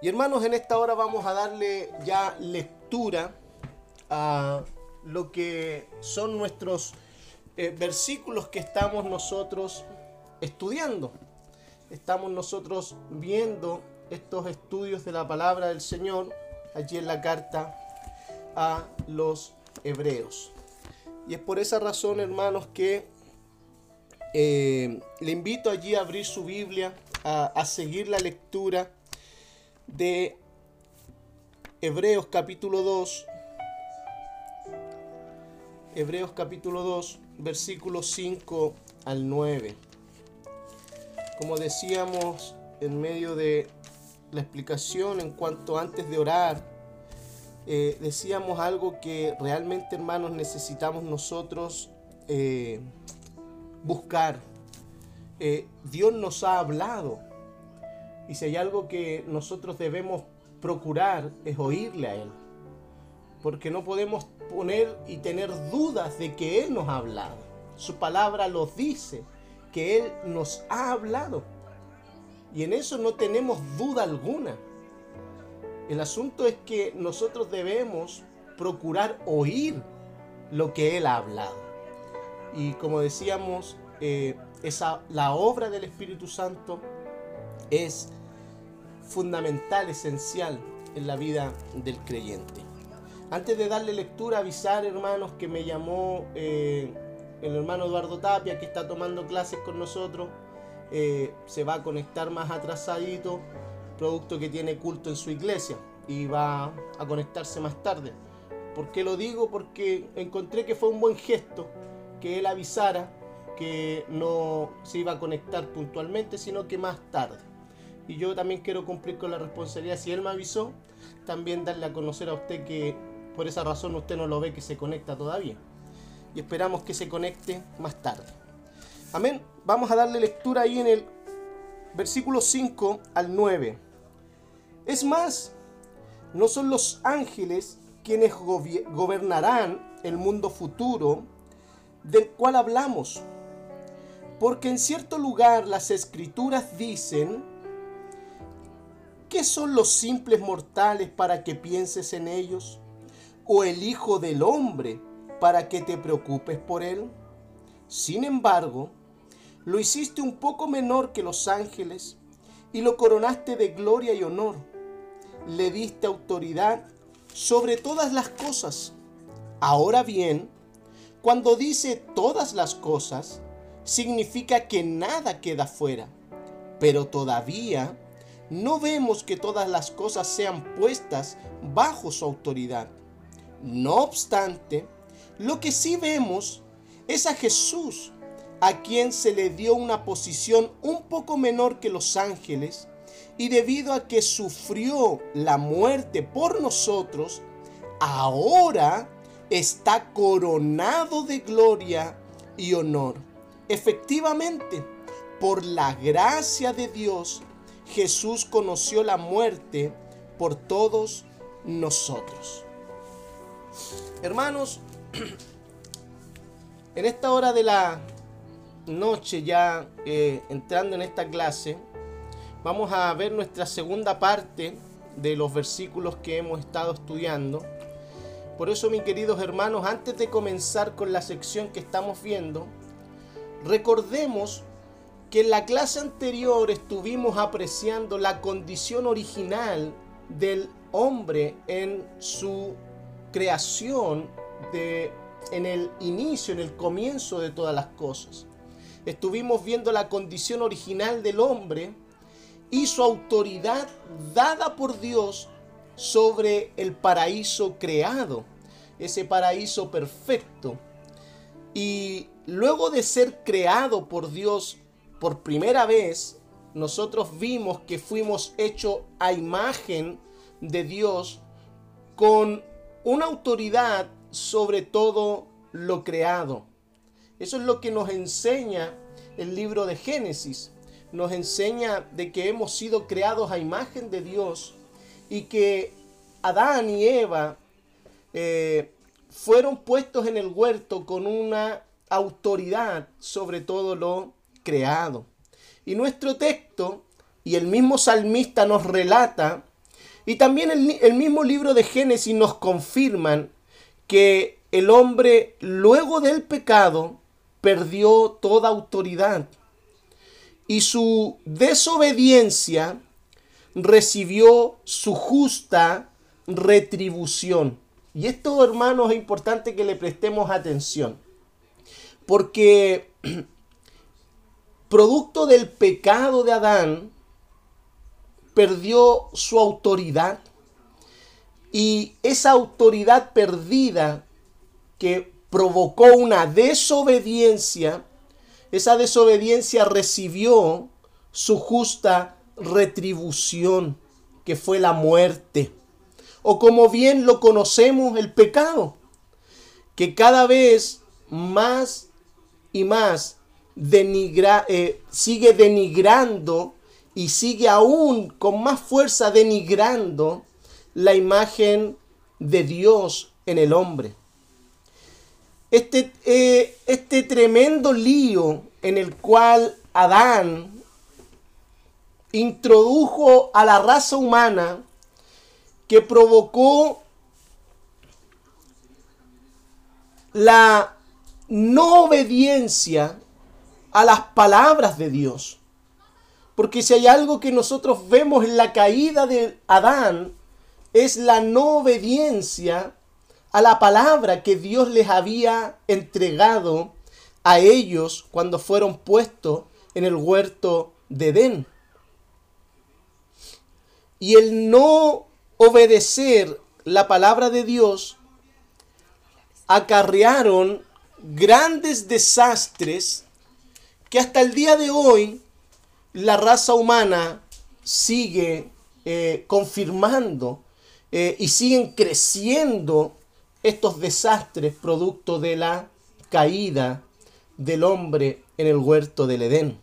Y hermanos, en esta hora vamos a darle ya lectura a lo que son nuestros eh, versículos que estamos nosotros estudiando. Estamos nosotros viendo estos estudios de la palabra del Señor allí en la carta a los hebreos. Y es por esa razón, hermanos, que eh, le invito allí a abrir su Biblia, a, a seguir la lectura de Hebreos capítulo 2. Hebreos capítulo 2, versículos 5 al 9. Como decíamos en medio de la explicación en cuanto antes de orar, eh, decíamos algo que realmente hermanos necesitamos nosotros eh, buscar. Eh, Dios nos ha hablado y si hay algo que nosotros debemos procurar es oírle a Él. Porque no podemos poner y tener dudas de que Él nos ha hablado. Su palabra nos dice que Él nos ha hablado. Y en eso no tenemos duda alguna. El asunto es que nosotros debemos procurar oír lo que Él ha hablado. Y como decíamos, eh, esa, la obra del Espíritu Santo es fundamental, esencial en la vida del creyente. Antes de darle lectura, avisar hermanos que me llamó eh, el hermano Eduardo Tapia que está tomando clases con nosotros. Eh, se va a conectar más atrasadito, producto que tiene culto en su iglesia y va a conectarse más tarde. ¿Por qué lo digo? Porque encontré que fue un buen gesto que él avisara que no se iba a conectar puntualmente, sino que más tarde y yo también quiero cumplir con la responsabilidad. Si él me avisó, también darle a conocer a usted que por esa razón usted no lo ve que se conecta todavía. Y esperamos que se conecte más tarde. Amén. Vamos a darle lectura ahí en el versículo 5 al 9. Es más, no son los ángeles quienes gobernarán el mundo futuro del cual hablamos. Porque en cierto lugar las escrituras dicen, ¿Qué son los simples mortales para que pienses en ellos? ¿O el Hijo del Hombre para que te preocupes por él? Sin embargo, lo hiciste un poco menor que los ángeles y lo coronaste de gloria y honor. Le diste autoridad sobre todas las cosas. Ahora bien, cuando dice todas las cosas, significa que nada queda fuera, pero todavía no vemos que todas las cosas sean puestas bajo su autoridad. No obstante, lo que sí vemos es a Jesús, a quien se le dio una posición un poco menor que los ángeles, y debido a que sufrió la muerte por nosotros, ahora está coronado de gloria y honor. Efectivamente, por la gracia de Dios, Jesús conoció la muerte por todos nosotros. Hermanos, en esta hora de la noche, ya eh, entrando en esta clase, vamos a ver nuestra segunda parte de los versículos que hemos estado estudiando. Por eso, mis queridos hermanos, antes de comenzar con la sección que estamos viendo, recordemos que en la clase anterior estuvimos apreciando la condición original del hombre en su creación, de, en el inicio, en el comienzo de todas las cosas. Estuvimos viendo la condición original del hombre y su autoridad dada por Dios sobre el paraíso creado, ese paraíso perfecto. Y luego de ser creado por Dios por primera vez nosotros vimos que fuimos hechos a imagen de Dios con una autoridad sobre todo lo creado. Eso es lo que nos enseña el libro de Génesis. Nos enseña de que hemos sido creados a imagen de Dios y que Adán y Eva eh, fueron puestos en el huerto con una autoridad sobre todo lo creado. Y nuestro texto y el mismo salmista nos relata Y también el, el mismo libro de Génesis nos confirman que el hombre luego del pecado perdió toda autoridad y su desobediencia recibió su justa retribución. Y esto, hermanos, es importante que le prestemos atención, porque producto del pecado de Adán, perdió su autoridad y esa autoridad perdida que provocó una desobediencia, esa desobediencia recibió su justa retribución, que fue la muerte. O como bien lo conocemos, el pecado, que cada vez más y más denigra, eh, sigue denigrando y sigue aún con más fuerza denigrando la imagen de Dios en el hombre. Este, eh, este tremendo lío en el cual Adán introdujo a la raza humana que provocó la no obediencia a las palabras de Dios. Porque si hay algo que nosotros vemos en la caída de Adán, es la no obediencia a la palabra que Dios les había entregado a ellos cuando fueron puestos en el huerto de Edén. Y el no obedecer la palabra de Dios acarrearon grandes desastres que hasta el día de hoy la raza humana sigue eh, confirmando eh, y siguen creciendo estos desastres producto de la caída del hombre en el huerto del Edén.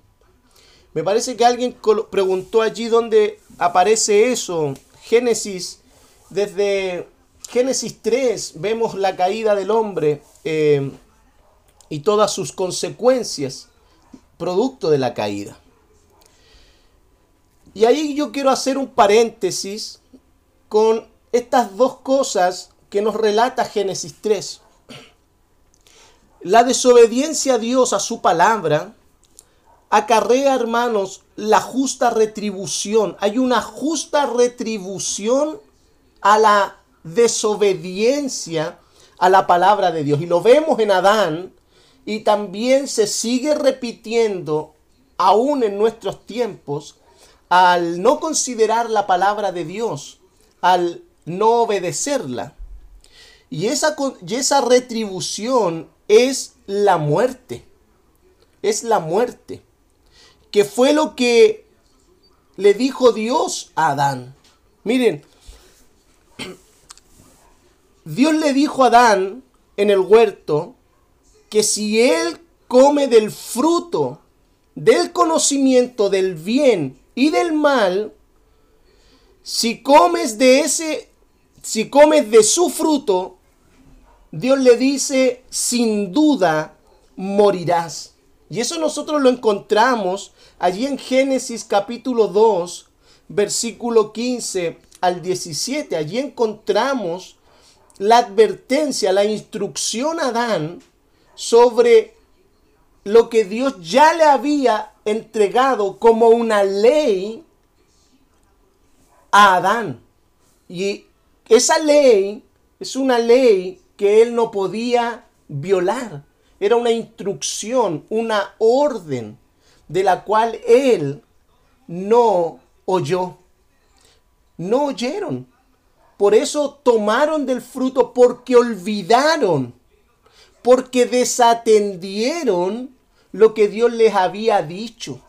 Me parece que alguien preguntó allí dónde aparece eso. Génesis, desde Génesis 3 vemos la caída del hombre eh, y todas sus consecuencias producto de la caída. Y ahí yo quiero hacer un paréntesis con estas dos cosas que nos relata Génesis 3. La desobediencia a Dios, a su palabra, acarrea, hermanos, la justa retribución. Hay una justa retribución a la desobediencia a la palabra de Dios. Y lo vemos en Adán y también se sigue repitiendo aún en nuestros tiempos al no considerar la palabra de Dios, al no obedecerla. Y esa, y esa retribución es la muerte. Es la muerte. Que fue lo que le dijo Dios a Adán. Miren, Dios le dijo a Adán en el huerto que si él come del fruto del conocimiento del bien y del mal, si comes de ese, si comes de su fruto, Dios le dice, sin duda morirás. Y eso nosotros lo encontramos allí en Génesis capítulo 2, versículo 15 al 17. Allí encontramos la advertencia, la instrucción a Adán sobre lo que Dios ya le había entregado como una ley a Adán. Y esa ley es una ley que él no podía violar. Era una instrucción, una orden de la cual él no oyó. No oyeron. Por eso tomaron del fruto porque olvidaron, porque desatendieron lo que Dios les había dicho.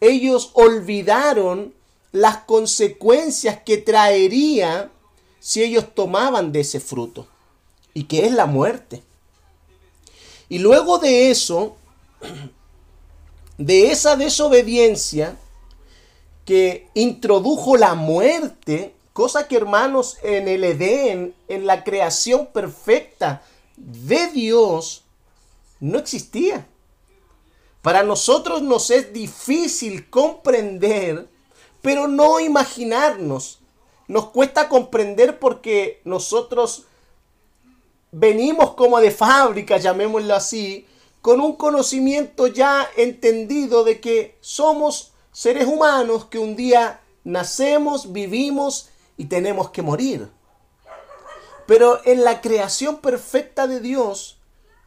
Ellos olvidaron las consecuencias que traería si ellos tomaban de ese fruto y que es la muerte. Y luego de eso, de esa desobediencia que introdujo la muerte, cosa que hermanos en el Edén, en la creación perfecta de Dios, no existía. Para nosotros nos es difícil comprender, pero no imaginarnos nos cuesta comprender porque nosotros venimos como de fábrica, llamémoslo así, con un conocimiento ya entendido de que somos seres humanos que un día nacemos, vivimos y tenemos que morir. Pero en la creación perfecta de Dios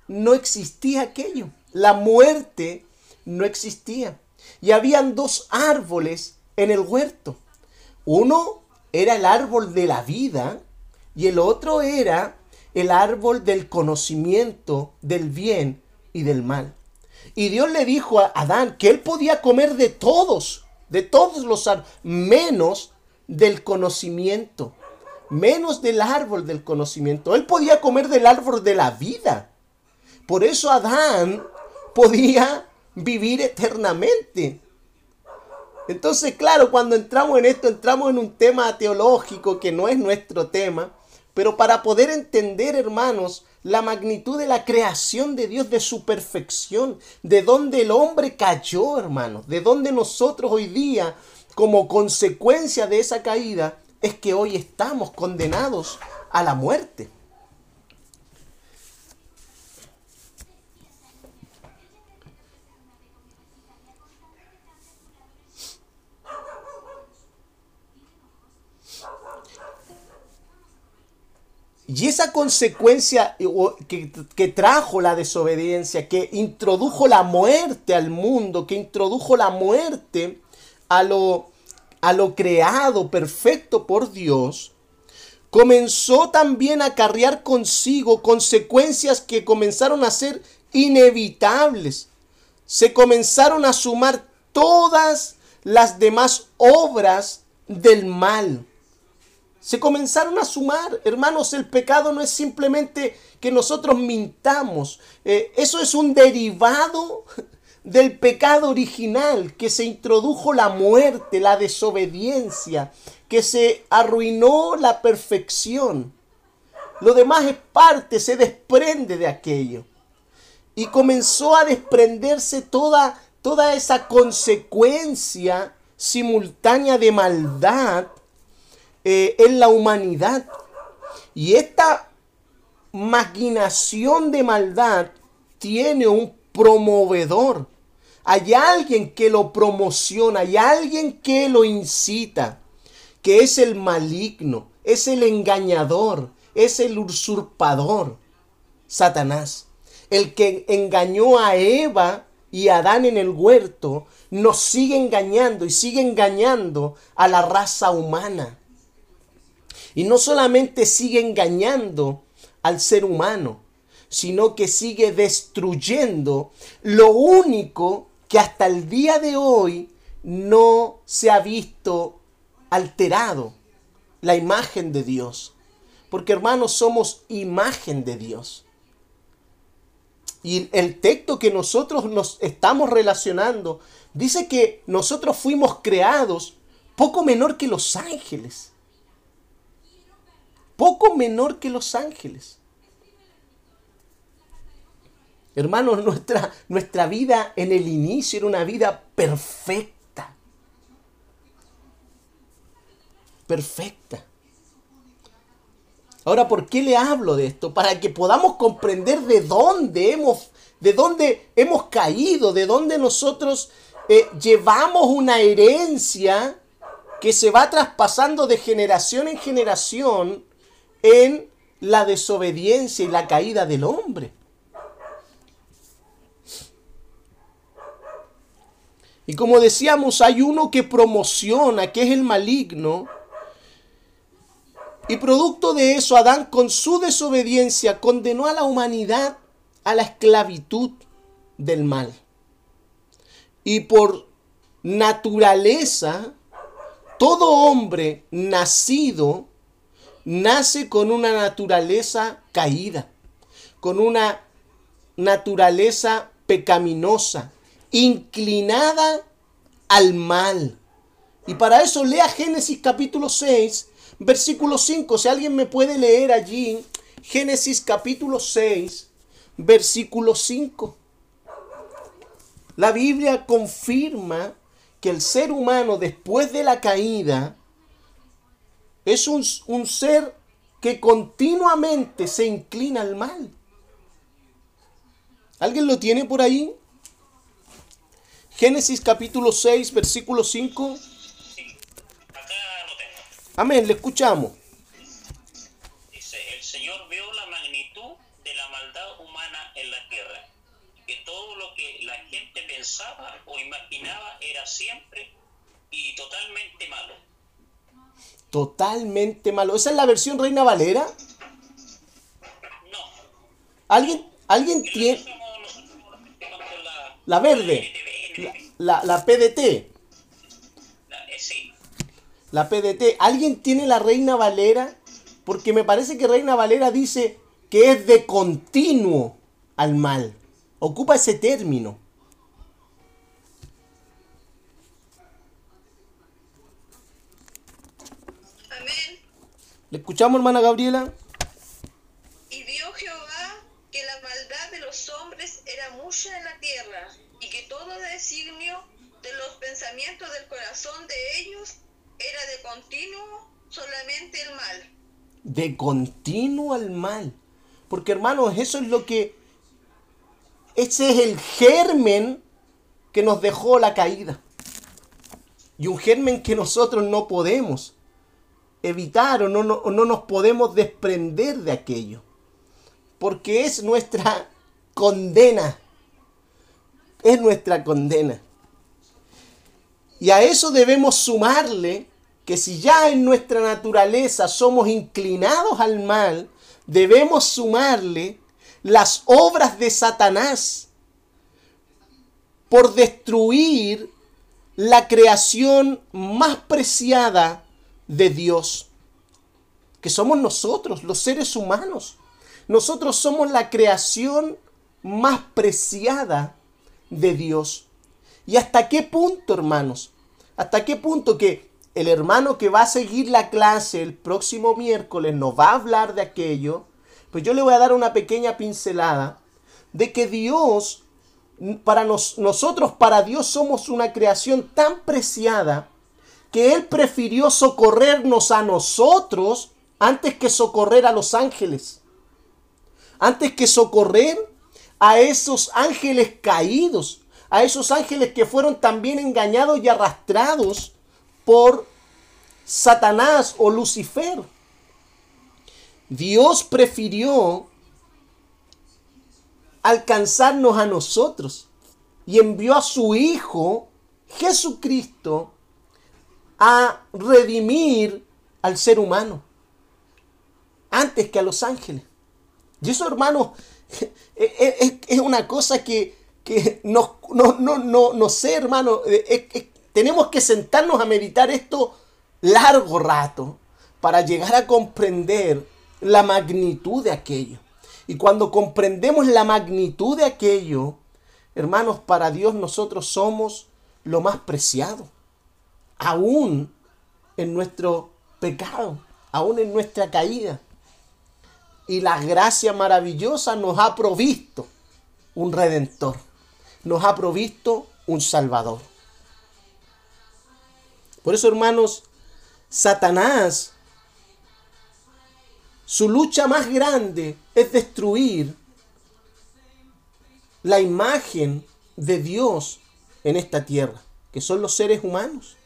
no existía aquello. La muerte no existía. Y habían dos árboles en el huerto. Uno era el árbol de la vida y el otro era el árbol del conocimiento del bien y del mal. Y Dios le dijo a Adán que él podía comer de todos, de todos los árboles, menos del conocimiento, menos del árbol del conocimiento. Él podía comer del árbol de la vida. Por eso Adán podía vivir eternamente. Entonces, claro, cuando entramos en esto, entramos en un tema teológico que no es nuestro tema, pero para poder entender, hermanos, la magnitud de la creación de Dios, de su perfección, de donde el hombre cayó, hermanos, de donde nosotros hoy día, como consecuencia de esa caída, es que hoy estamos condenados a la muerte. Y esa consecuencia eh, que, trajo la desobediencia, que introdujo la muerte al mundo, que introdujo la muerte a lo, a lo creado perfecto por Dios, comenzó también a acarrear consigo consecuencias que comenzaron a ser inevitables. Se comenzaron a sumar todas las demás obras del mal se comenzaron a sumar. Hermanos, el pecado no es simplemente que nosotros mintamos. Eh, eso es un derivado del pecado original, que se introdujo la muerte, la desobediencia, que se arruinó la perfección. Lo demás es parte, se desprende de aquello. Y comenzó a desprenderse toda, toda esa consecuencia simultánea de maldad eh, en la humanidad. Y esta maquinación de maldad tiene un promovedor. Hay alguien que lo promociona, hay alguien que lo incita, que es el maligno, es el engañador, es el usurpador, Satanás. El que engañó a Eva y a Adán en el huerto, nos sigue engañando y sigue engañando a la raza humana. Y no solamente sigue engañando al ser humano, sino que sigue destruyendo lo único que hasta el día de hoy no se ha visto alterado, la imagen de Dios. Porque hermanos, somos imagen de Dios. Y el texto que nosotros nos estamos relacionando dice que nosotros fuimos creados poco menor que los ángeles poco menor que los ángeles. Hermanos, nuestra, nuestra vida en el inicio era una vida perfecta. Perfecta. Ahora, ¿por qué le hablo de esto? Para que podamos comprender de dónde hemos, de dónde hemos caído, de dónde nosotros eh, llevamos una herencia que se va traspasando de generación en generación en la desobediencia y la caída del hombre. Y como decíamos, hay uno que promociona, que es el maligno. Y producto de eso, Adán con su desobediencia condenó a la humanidad a la esclavitud del mal. Y por naturaleza, todo hombre nacido nace con una naturaleza caída, con una naturaleza pecaminosa, inclinada al mal. Y para eso lea Génesis capítulo 6, versículo 5. Si alguien me puede leer allí, Génesis capítulo 6, versículo 5. La Biblia confirma que el ser humano después de la caída es un, un ser que continuamente se inclina al mal. ¿Alguien lo tiene por ahí? Génesis capítulo 6, versículo 5. Sí, acá lo tengo. Amén, le escuchamos. Dice, el Señor vio la magnitud de la maldad humana en la tierra, que todo lo que la gente pensaba o imaginaba era siempre y totalmente malo. Totalmente malo. ¿Esa es la versión Reina Valera? No, ¿Alguien, alguien tiene la verde? La, la PDT. la- eh, sí, La PDT. ¿Alguien tiene la Reina Valera? Porque me parece que Reina Valera dice que es de continuo al mal. Ocupa ese término. Amén. ¿Le escuchamos, hermana Gabriela? Y vio Jehová que la maldad de los hombres era mucha en la tierra, designio de los pensamientos del corazón de ellos era de continuo solamente el mal. De continuo al mal. Porque, hermanos, eso es lo que... Ese es el germen que nos dejó la caída. Y un germen que nosotros no podemos evitar o no, no, no nos podemos desprender de aquello. Porque es nuestra condena. Es nuestra condena. Y a eso debemos sumarle que si ya en nuestra naturaleza somos inclinados al mal, debemos sumarle las obras de Satanás por destruir la creación más preciada de Dios, que somos nosotros, los seres humanos. Nosotros somos la creación más preciada de Dios. ¿Y hasta qué punto, hermanos? ¿Hasta qué punto que el hermano que va a seguir la clase el próximo miércoles nos va a hablar de aquello? Pues yo le voy a dar una pequeña pincelada de que Dios, para nos- nosotros, para Dios somos una creación tan preciada que Él prefirió socorrernos a nosotros antes que socorrer a los ángeles. Antes que socorrer a esos ángeles caídos, a esos ángeles que fueron también engañados y arrastrados por Satanás o Lucifer. Dios prefirió alcanzarnos a nosotros y envió a su Hijo Jesucristo a redimir al ser humano antes que a los ángeles. Y eso, hermano, es, una cosa que, que no, no, no, no, no sé, hermano. eh, tenemos que sentarnos a meditar esto largo rato para llegar a comprender la magnitud de aquello. Y cuando comprendemos la magnitud de aquello, hermanos, para Dios nosotros somos lo más preciado. Aún en nuestro pecado, aún en nuestra caída. Y la gracia maravillosa nos ha provisto un redentor, nos ha provisto un salvador. Por eso, hermanos, Satanás, su lucha más grande es destruir la imagen de Dios en esta tierra, que son los seres humanos.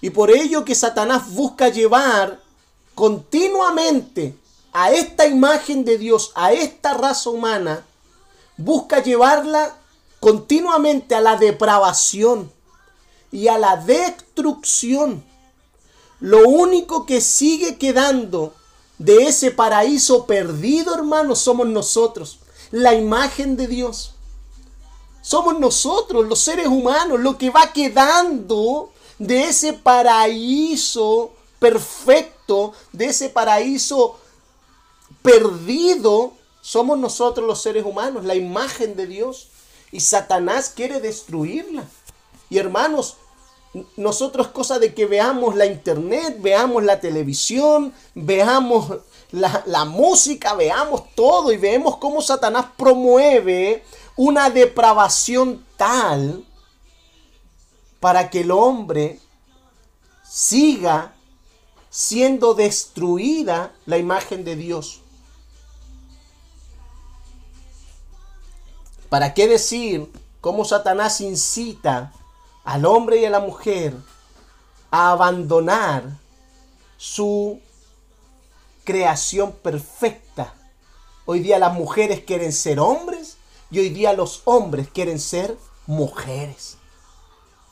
Y por ello que Satanás busca llevar continuamente a esta imagen de Dios, a esta raza humana, busca llevarla continuamente a la depravación y a la destrucción. Lo único que sigue quedando de ese paraíso perdido, hermanos, somos nosotros, la imagen de Dios. Somos nosotros, los seres humanos, lo que va quedando de ese paraíso perfecto, de ese paraíso perdido, somos nosotros los seres humanos, la imagen de Dios. Y Satanás quiere destruirla. Y hermanos, nosotros cosa de que veamos la internet, veamos la televisión, veamos la, la música, veamos todo y vemos cómo Satanás promueve una depravación tal para que el hombre siga siendo destruida la imagen de Dios. ¿Para qué decir cómo Satanás incita al hombre y a la mujer a abandonar su creación perfecta? Hoy día las mujeres quieren ser hombres y hoy día los hombres quieren ser mujeres.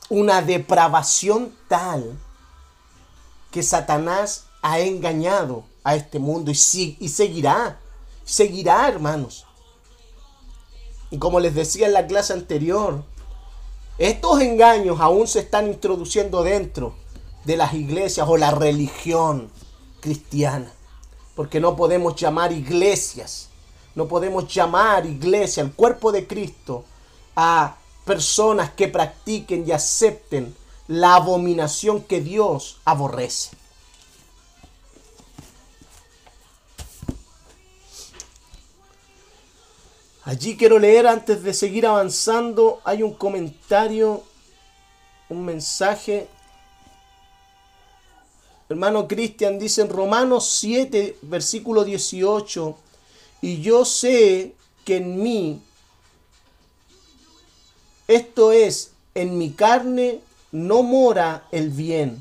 Una depravación tal que Satanás ha engañado a este mundo y, y seguirá, seguirá hermanos. Y como les decía en la clase anterior, estos engaños aún se están introduciendo dentro de las iglesias o la religión cristiana. Porque no podemos llamar iglesias, no podemos llamar iglesia, el cuerpo de Cristo, a personas que practiquen y acepten la abominación que Dios aborrece. Allí quiero leer antes de seguir avanzando, hay un comentario, un mensaje. Hermano Cristian dice en Romanos 7, versículo 18, y yo sé que en mí, esto es, en mi carne no mora el bien,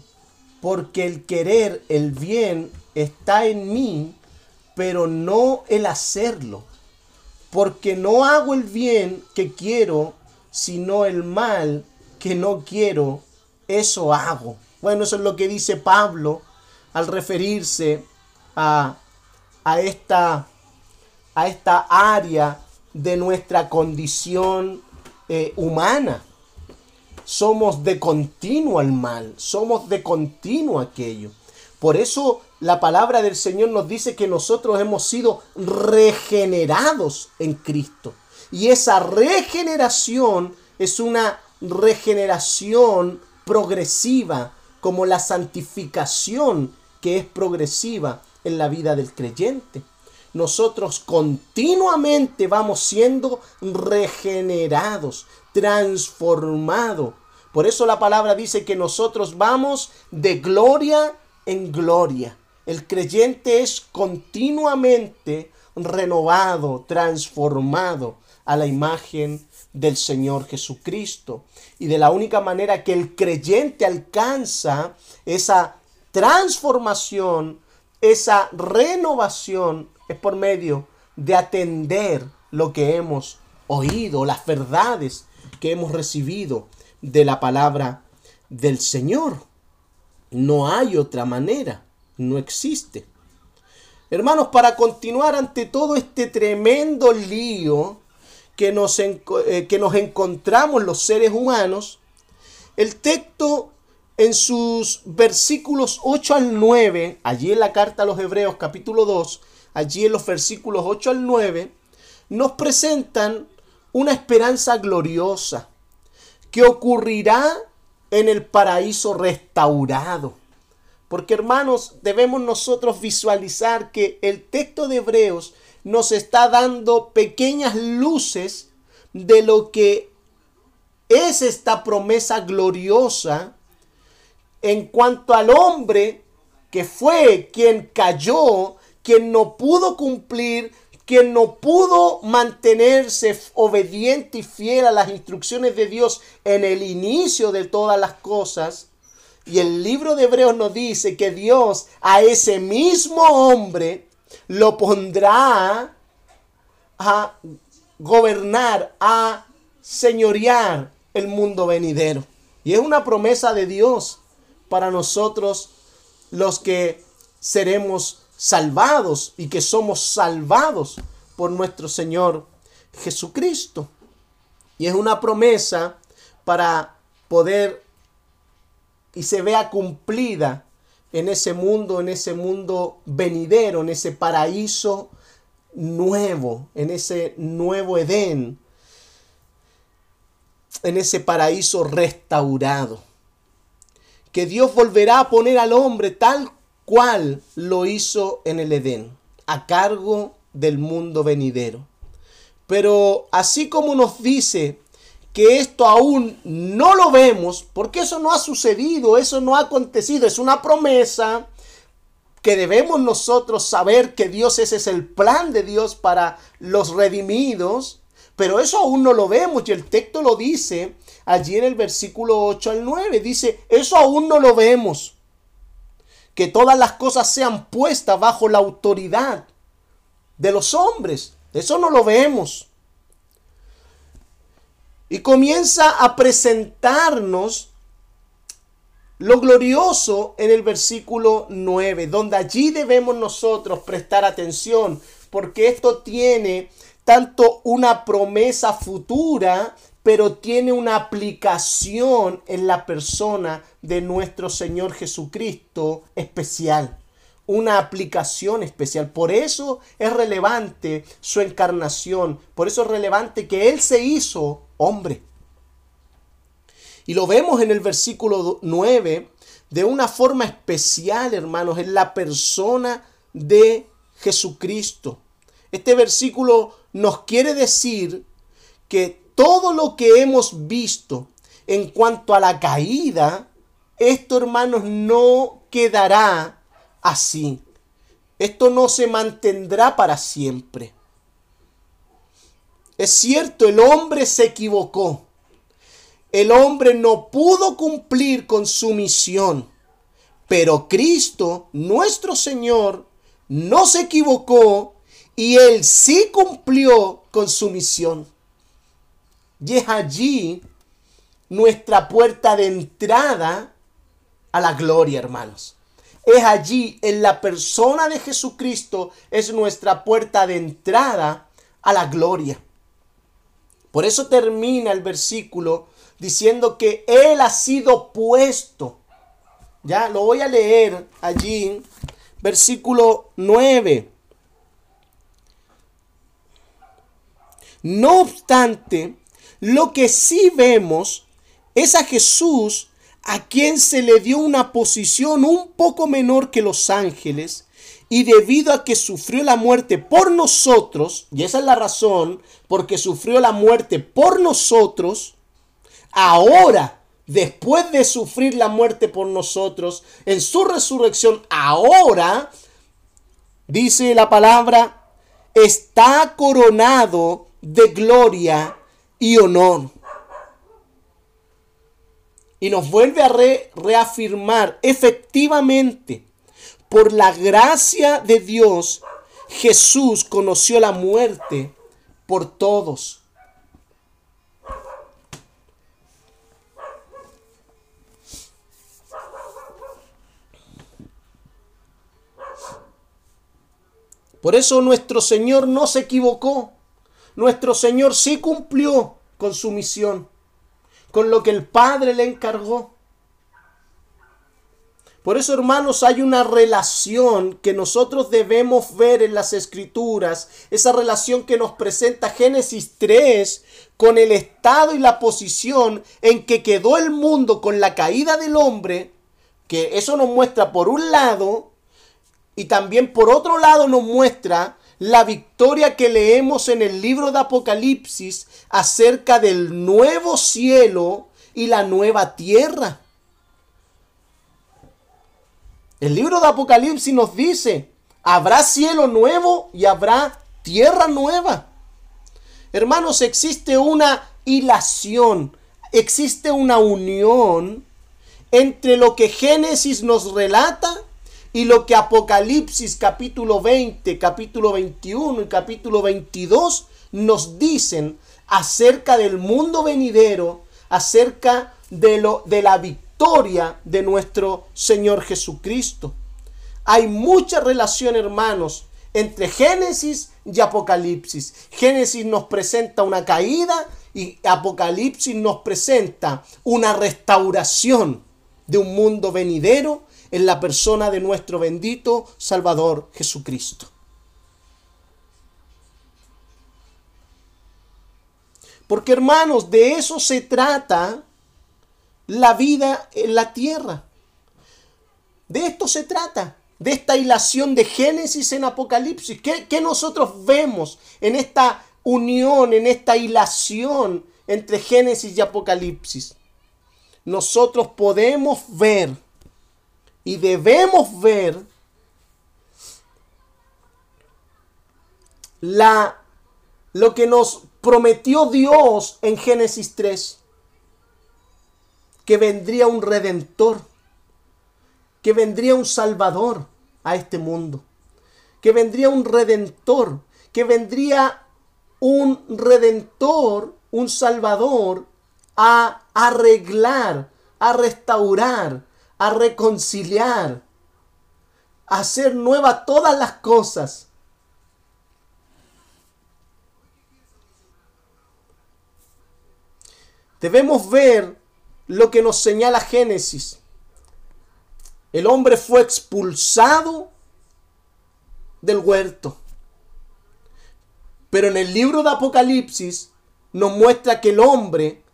porque el querer el bien está en mí, pero no el hacerlo porque no hago el bien que quiero, sino el mal que no quiero, eso hago. Bueno, eso es lo que dice Pablo al referirse a, a, esta, a esta área de nuestra condición eh, humana. Somos de continuo al mal, somos de continuo aquello. Por eso la palabra del Señor nos dice que nosotros hemos sido regenerados en Cristo. Y esa regeneración es una regeneración progresiva, como la santificación que es progresiva en la vida del creyente. Nosotros continuamente vamos siendo regenerados, transformados. Por eso la palabra dice que nosotros vamos de gloria en gloria. El creyente es continuamente renovado, transformado a la imagen del Señor Jesucristo. Y de la única manera que el creyente alcanza esa transformación, esa renovación, es por medio de atender lo que hemos oído, las verdades que hemos recibido de la palabra del Señor. No hay otra manera no existe. Hermanos, para continuar ante todo este tremendo lío que nos, eh, que nos encontramos los seres humanos, el texto en sus versículos 8 al 9, allí en la carta a los Hebreos capítulo 2, allí en los versículos 8 al 9, nos presentan una esperanza gloriosa que ocurrirá en el paraíso restaurado. Porque hermanos, debemos nosotros visualizar que el texto de Hebreos nos está dando pequeñas luces de lo que es esta promesa gloriosa en cuanto al hombre que fue quien cayó, quien no pudo cumplir, quien no pudo mantenerse obediente y fiel a las instrucciones de Dios en el inicio de todas las cosas, y el libro de Hebreos nos dice que Dios a ese mismo hombre lo pondrá a gobernar, a señorear el mundo venidero. Y es una promesa de Dios para nosotros los que seremos salvados y que somos salvados por nuestro Señor Jesucristo. Y es una promesa para poder y se vea cumplida en ese mundo, en ese mundo venidero, en ese paraíso nuevo, en ese nuevo Edén, en ese paraíso restaurado. Que Dios volverá a poner al hombre tal cual lo hizo en el Edén, a cargo del mundo venidero. Pero así como nos dice que esto aún no lo vemos, porque eso no ha sucedido, eso no ha acontecido, es una promesa que debemos nosotros saber que Dios ese es el plan de Dios para los redimidos, pero eso aún no lo vemos y el texto lo dice allí en el versículo 8 al 9. Dice, eso aún no lo vemos. Que todas las cosas sean puestas bajo la autoridad de los hombres. Eso no lo vemos. Y comienza a presentarnos lo glorioso en el versículo 9, donde allí debemos nosotros prestar atención, porque esto tiene tanto una promesa futura, pero tiene una aplicación en la persona de nuestro Señor Jesucristo especial. Una aplicación especial. Por eso es relevante su encarnación. Por eso es relevante que Él se hizo hombre. Y lo vemos en el versículo 9 de una forma especial, hermanos, en la persona de Jesucristo. Este versículo nos quiere decir que todo lo que hemos visto en cuanto a la caída, esto, hermanos, no quedará así. Esto no se mantendrá para siempre. Es cierto, el hombre se equivocó el hombre no pudo cumplir con su misión. Pero Cristo, nuestro Señor, no se equivocó y Él sí cumplió con su misión. Y es allí nuestra puerta de entrada a la gloria, hermanos. Es allí, en la persona de Jesucristo, es nuestra puerta de entrada a la gloria. Por eso termina el versículo diciendo que Él ha sido puesto. Ya lo voy a leer allí, versículo 9. No obstante, lo que sí vemos es a Jesús a quien se le dio una posición un poco menor que los ángeles, y debido a que sufrió la muerte por nosotros, y esa es la razón, porque sufrió la muerte por nosotros, ahora, después de sufrir la muerte por nosotros, en su resurrección, ahora, dice la palabra, está coronado de gloria y honor. Y nos vuelve a reafirmar, efectivamente, por la gracia de Dios, Jesús conoció la muerte por todos Por eso nuestro Señor no se equivocó. Nuestro Señor sí cumplió con su misión, con lo que el Padre le encargó. Por eso, hermanos, hay una relación que nosotros debemos ver en las escrituras, esa relación que nos presenta Génesis 3 con el estado y la posición en que quedó el mundo con la caída del hombre, que eso nos muestra por un lado y también por otro lado nos muestra la victoria que leemos en el libro de Apocalipsis acerca del nuevo cielo y la nueva tierra. El libro de Apocalipsis nos dice, habrá cielo nuevo y habrá tierra nueva. Hermanos, existe una hilación, existe una unión entre lo que Génesis nos relata y lo que Apocalipsis capítulo 20, capítulo 21 y capítulo 22 nos dicen acerca del mundo venidero, acerca de, lo, de la victoria de nuestro Señor Jesucristo. Hay mucha relación, hermanos, entre Génesis y Apocalipsis. Génesis nos presenta una caída y Apocalipsis nos presenta una restauración de un mundo venidero en la persona de nuestro bendito Salvador Jesucristo. Porque hermanos, de eso se trata la vida en la tierra. De esto se trata, de esta hilación de Génesis en Apocalipsis. ¿Qué, ¿Qué, nosotros vemos en esta unión, en esta hilación entre Génesis y Apocalipsis? Nosotros podemos ver y debemos ver la, lo que nos prometió Dios en Génesis 3, que vendría un redentor, que vendría un salvador a este mundo, que vendría un redentor, que vendría un redentor, un salvador a arreglar, a restaurar, a reconciliar, a hacer nueva todas las cosas. Debemos ver lo que nos señala Génesis. El hombre fue expulsado del huerto. Pero en el libro de Apocalipsis nos muestra que el hombre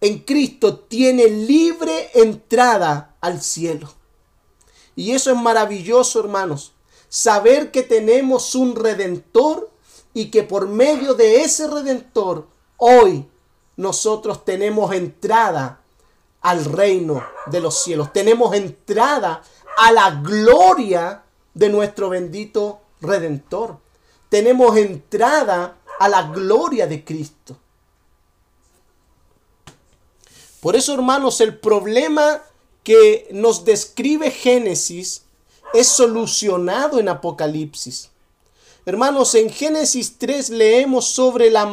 en Cristo tiene libre entrada al cielo. Y eso es maravilloso, hermanos. Saber que tenemos un redentor y que por medio de ese redentor hoy nosotros tenemos entrada al reino de los cielos. Tenemos entrada a la gloria de nuestro bendito redentor. Tenemos entrada a la gloria de Cristo. Por eso, hermanos, el problema que nos describe Génesis es solucionado en Apocalipsis. Hermanos, en Génesis 3 leemos sobre, la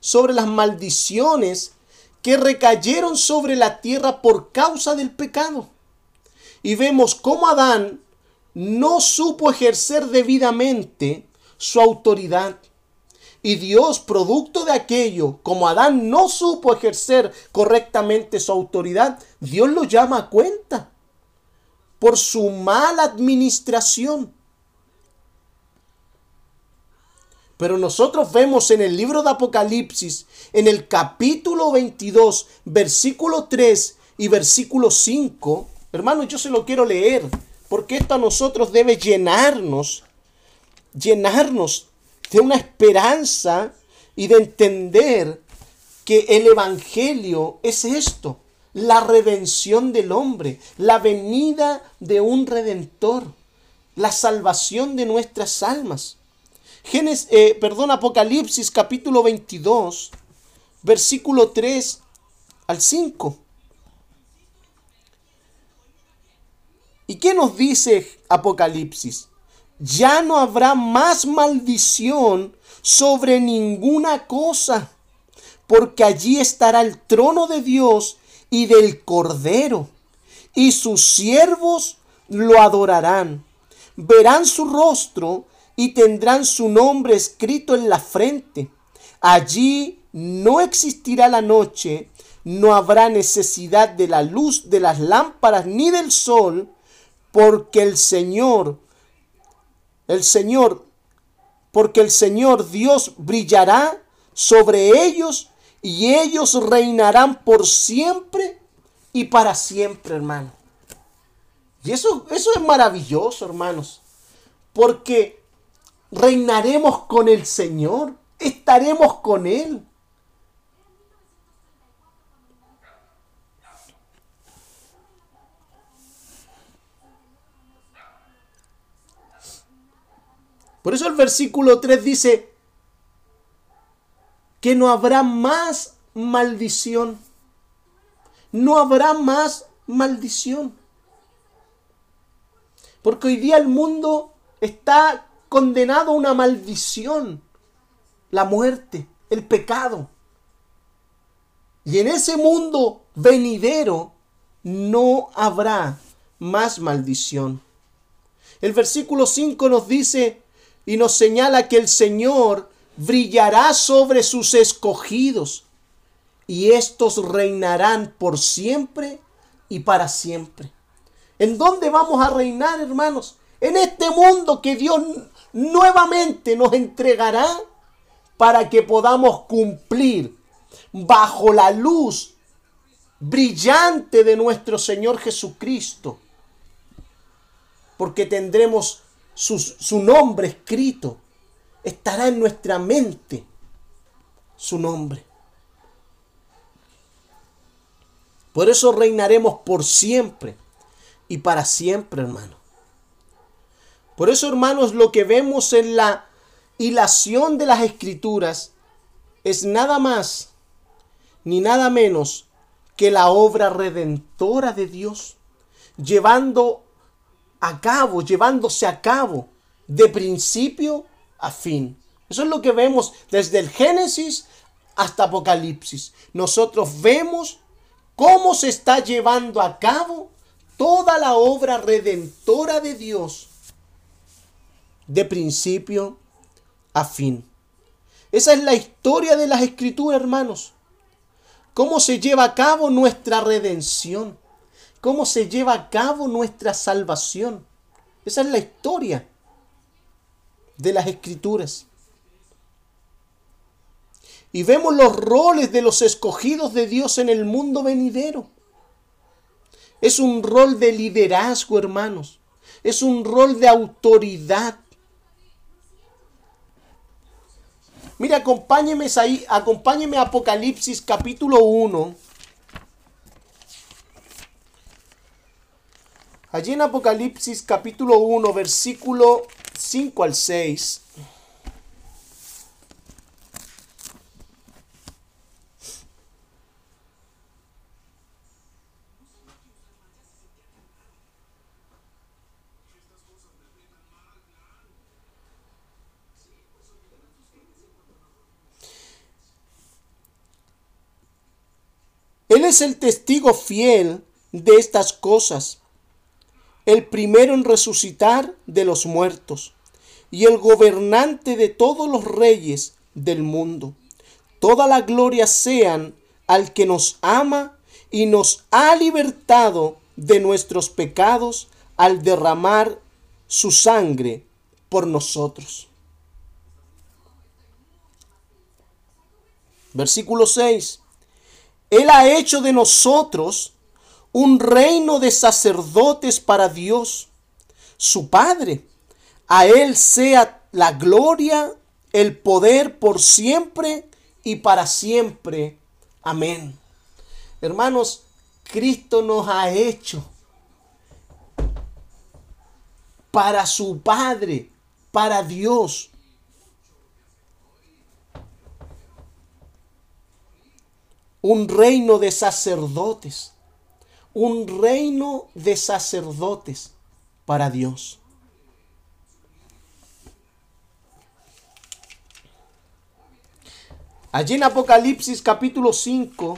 sobre las maldiciones que recayeron sobre la tierra por causa del pecado. Y vemos cómo Adán no supo ejercer debidamente su autoridad. Y Dios, producto de aquello, como Adán no supo ejercer correctamente su autoridad, Dios lo llama a cuenta por su mala administración. Pero nosotros vemos en el libro de Apocalipsis, en el capítulo 22, versículo 3 y versículo 5, hermano, yo se lo quiero leer, porque esto a nosotros debe llenarnos, llenarnos de una esperanza y de entender que el Evangelio es esto, la redención del hombre, la venida de un redentor, la salvación de nuestras almas. Génesis, eh, perdón, Apocalipsis capítulo 22, versículo 3 al 5. ¿Y qué nos dice Apocalipsis? Ya no habrá más maldición sobre ninguna cosa, porque allí estará el trono de Dios y del Cordero, y sus siervos lo adorarán. Verán su rostro y tendrán su nombre escrito en la frente. Allí no existirá la noche, no habrá necesidad de la luz de las lámparas ni del sol, porque el Señor el Señor, porque el Señor Dios brillará sobre ellos y ellos reinarán por siempre y para siempre, hermano. Y eso, eso es maravilloso, hermanos, porque reinaremos con el Señor, estaremos con Él. Por eso el versículo 3 dice que no habrá más maldición. No habrá más maldición. Porque hoy día el mundo está condenado a una maldición. La muerte, el pecado. Y en ese mundo venidero no habrá más maldición. El versículo 5 nos dice, y nos señala que el Señor brillará sobre sus escogidos y estos reinarán por siempre y para siempre. ¿En dónde vamos a reinar, hermanos? En este mundo que Dios nuevamente nos entregará para que podamos cumplir bajo la luz brillante de nuestro Señor Jesucristo. Porque tendremos su, nombre escrito. Estará en nuestra mente su nombre. Por eso reinaremos por siempre y para siempre, hermano. Por eso, hermanos, lo que vemos en la hilación de las escrituras es nada más ni nada menos que la obra redentora de Dios, llevando a cabo, llevándose a cabo de principio a fin. Eso es lo que vemos desde el Génesis hasta Apocalipsis. Nosotros vemos cómo se está llevando a cabo toda la obra redentora de Dios de principio a fin. Esa es la historia de las escrituras, hermanos. Cómo se lleva a cabo nuestra redención. Cómo se lleva a cabo nuestra salvación. Esa es la historia de las escrituras. Y vemos los roles de los escogidos de Dios en el mundo venidero. Es un rol de liderazgo, hermanos. Es un rol de autoridad. Mire, acompáñeme ahí, acompáñeme a Apocalipsis capítulo 1. Allí en Apocalipsis capítulo 1, versículo 5 al 6. Él es el testigo fiel de estas cosas, el primero en resucitar de los muertos y el gobernante de todos los reyes del mundo. Toda la gloria sean al que nos ama y nos ha libertado de nuestros pecados al derramar su sangre por nosotros. Versículo 6. Él ha hecho de nosotros un reino de sacerdotes para Dios, su Padre. A Él sea la gloria, el poder por siempre y para siempre. Amén. Hermanos, Cristo nos ha hecho para su Padre, para Dios. un reino de sacerdotes, un reino de sacerdotes para Dios. Allí en Apocalipsis capítulo 5,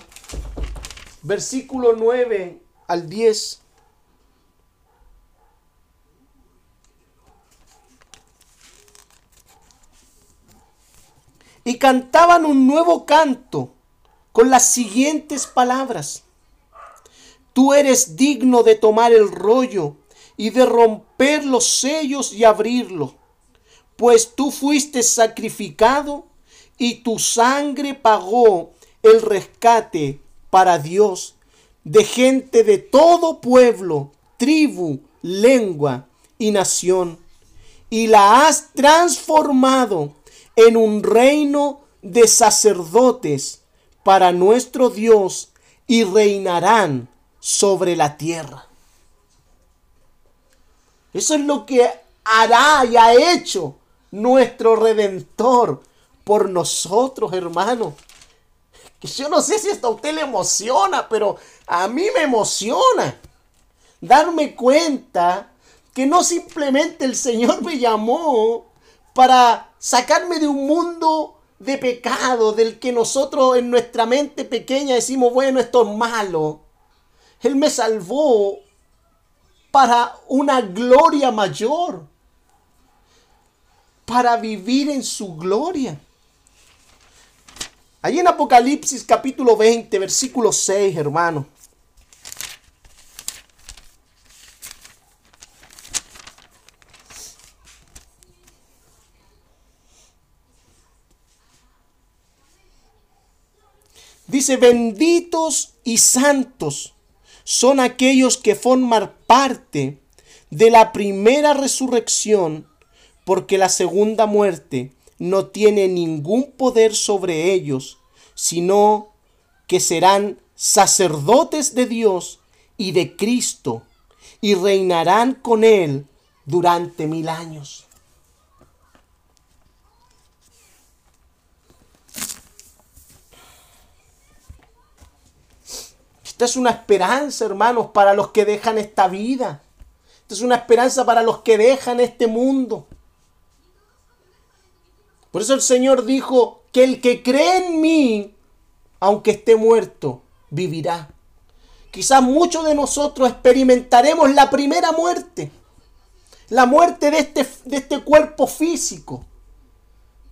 versículo 9 al 10. Y cantaban un nuevo canto con las siguientes palabras. Tú eres digno de tomar el rollo y de romper los sellos y abrirlo, pues tú fuiste sacrificado y tu sangre pagó el rescate para Dios de gente de todo pueblo, tribu, lengua y nación, y la has transformado en un reino de sacerdotes para nuestro Dios y reinarán sobre la tierra. Eso es lo que hará y ha hecho nuestro redentor por nosotros, hermano. Que yo no sé si esto a usted le emociona, pero a mí me emociona darme cuenta que no simplemente el Señor me llamó para sacarme de un mundo de pecado del que nosotros en nuestra mente pequeña decimos, bueno, esto es malo. Él me salvó para una gloria mayor, para vivir en su gloria. Allí en Apocalipsis capítulo 20, versículo 6, hermano. Dice, benditos y santos son aquellos que forman parte de la primera resurrección, porque la segunda muerte no tiene ningún poder sobre ellos, sino que serán sacerdotes de Dios y de Cristo, y reinarán con Él durante mil años. Esta es una esperanza, hermanos, para los que dejan esta vida. Esta es una esperanza para los que dejan este mundo. Por eso el Señor dijo que el que cree en mí, aunque esté muerto, vivirá. Quizás muchos de nosotros experimentaremos la primera muerte, la muerte de este, de este cuerpo físico.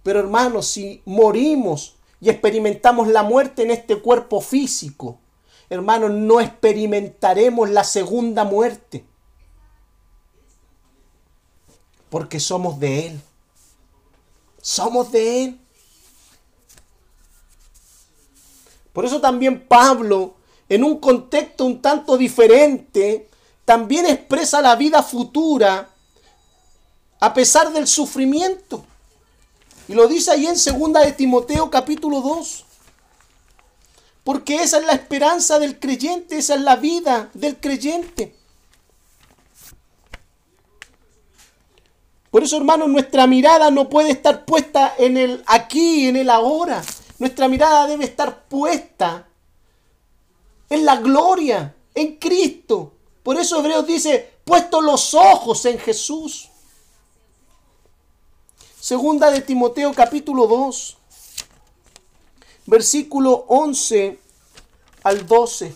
Pero hermanos, si morimos y experimentamos la muerte en este cuerpo físico, hermanos, no experimentaremos la segunda muerte. Porque somos de Él. Somos de Él. Por eso también Pablo, en un contexto un tanto diferente, también expresa la vida futura a pesar del sufrimiento. Y lo dice ahí en 2 de Timoteo capítulo 2. Porque esa es la esperanza del creyente, esa es la vida del creyente. Por eso, hermanos, nuestra mirada no puede estar puesta en el aquí, en el ahora. Nuestra mirada debe estar puesta en la gloria, en Cristo. Por eso Hebreos dice, puesto los ojos en Jesús. Segunda de Timoteo capítulo 2, versículo 11 al 12.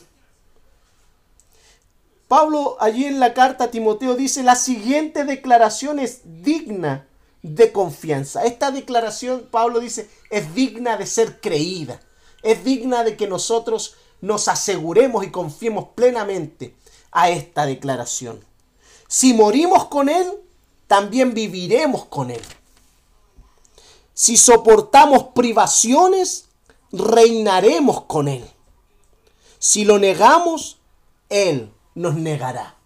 Pablo allí en la carta a Timoteo dice, la siguiente declaración es digna de confianza. Esta declaración, Pablo dice, es digna de ser creída. Es digna de que nosotros nos aseguremos y confiemos plenamente a esta declaración. Si morimos con Él, también viviremos con Él. Si soportamos privaciones, reinaremos con Él. Si lo negamos, Él nos negará.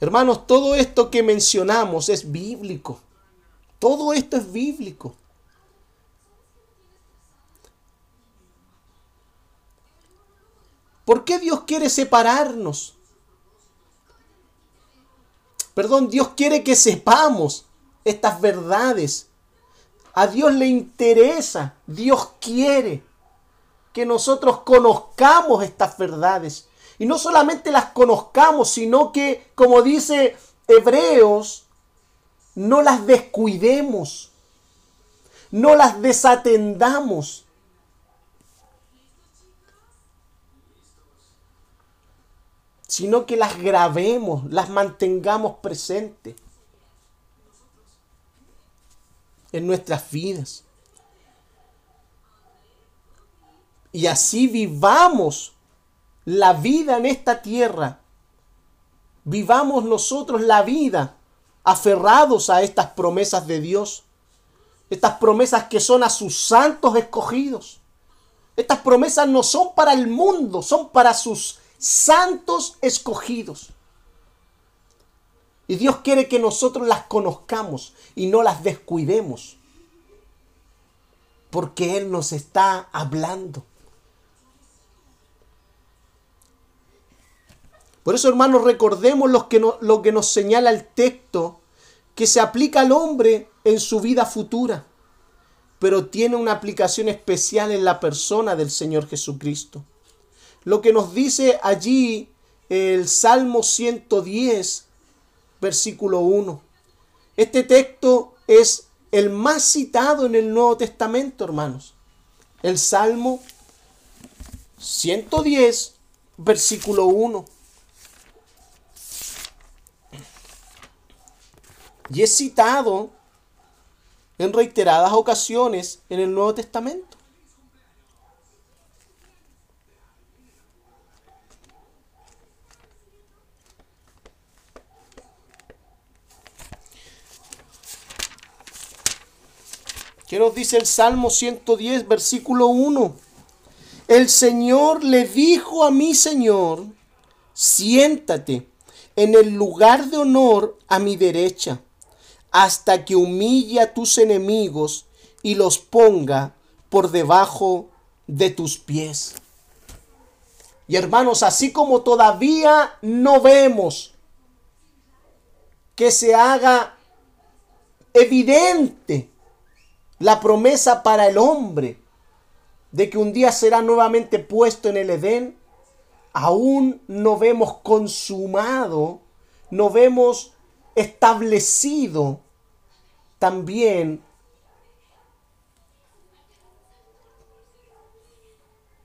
Hermanos, todo esto que mencionamos es bíblico. Todo esto es bíblico. ¿Por qué Dios quiere separarnos? Perdón, Dios quiere que sepamos estas verdades. A Dios le interesa, Dios quiere que nosotros conozcamos estas verdades. Y no solamente las conozcamos, sino que, como dice Hebreos, no las descuidemos, no las desatendamos. Sino que las grabemos, las mantengamos presentes en nuestras vidas. Y así vivamos la vida en esta tierra. Vivamos nosotros la vida aferrados a estas promesas de Dios. Estas promesas que son a sus santos escogidos. Estas promesas no son para el mundo, son para sus santos escogidos. Y Dios quiere que nosotros las conozcamos y no las descuidemos. Porque Él nos está hablando. Por eso, hermanos, recordemos lo que, lo que nos señala el texto, que se aplica al hombre en su vida futura, pero tiene una aplicación especial en la persona del Señor Jesucristo lo que nos dice allí el Salmo 110, versículo 1. Este texto es el más citado en el Nuevo Testamento, hermanos. El Salmo 110, versículo 1. Y es citado en reiteradas ocasiones en el Nuevo Testamento. ¿Qué nos dice el Salmo 110, versículo 1? El Señor le dijo a mi Señor, siéntate en el lugar de honor a mi derecha, hasta que humille a tus enemigos y los ponga por debajo de tus pies. Y hermanos, así como todavía no vemos que se haga evidente la promesa para el hombre de que un día será nuevamente puesto en el Edén, aún no vemos consumado, no vemos establecido también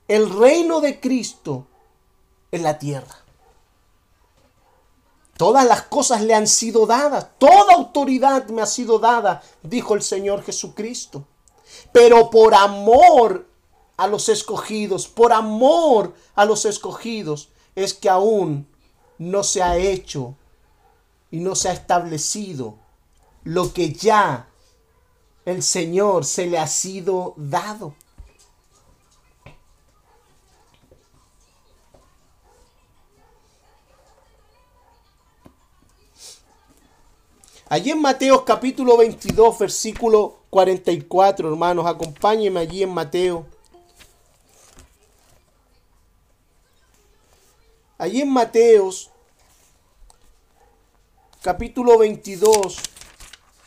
el reino de Cristo en la tierra. Todas las cosas le han sido dadas, toda autoridad me ha sido dada, dijo el Señor Jesucristo. Pero por amor a los escogidos, por amor a los escogidos, es que aún no se ha hecho y no se ha establecido lo que ya el Señor se le ha sido dado. Allí en Mateo capítulo 22, versículo 44, hermanos, acompáñenme allí en Mateo. Allí en Mateos capítulo 22,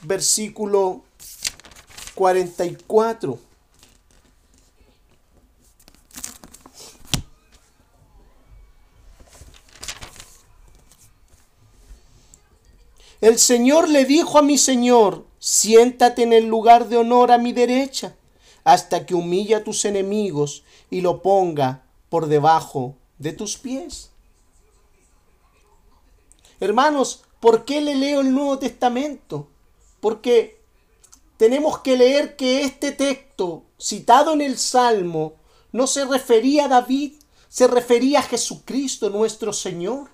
versículo 44. El Señor le dijo a mi Señor, siéntate en el lugar de honor a mi derecha, hasta que humille a tus enemigos y lo ponga por debajo de tus pies. Hermanos, ¿por qué le leo el Nuevo Testamento? Porque tenemos que leer que este texto, citado en el Salmo, no se refería a David, se refería a Jesucristo nuestro Señor.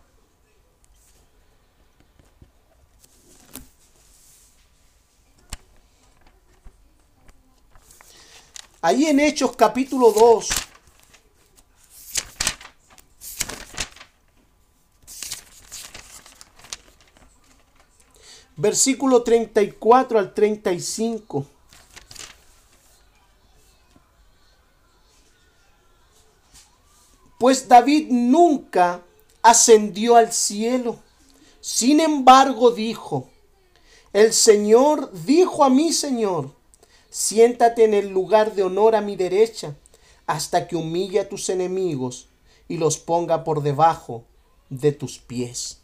Ahí en Hechos capítulo 2. Versículo 34 al 35. Pues David nunca ascendió al cielo. Sin embargo dijo, el Señor dijo a mi Señor, Siéntate en el lugar de honor a mi derecha, hasta que humille a tus enemigos y los ponga por debajo de tus pies.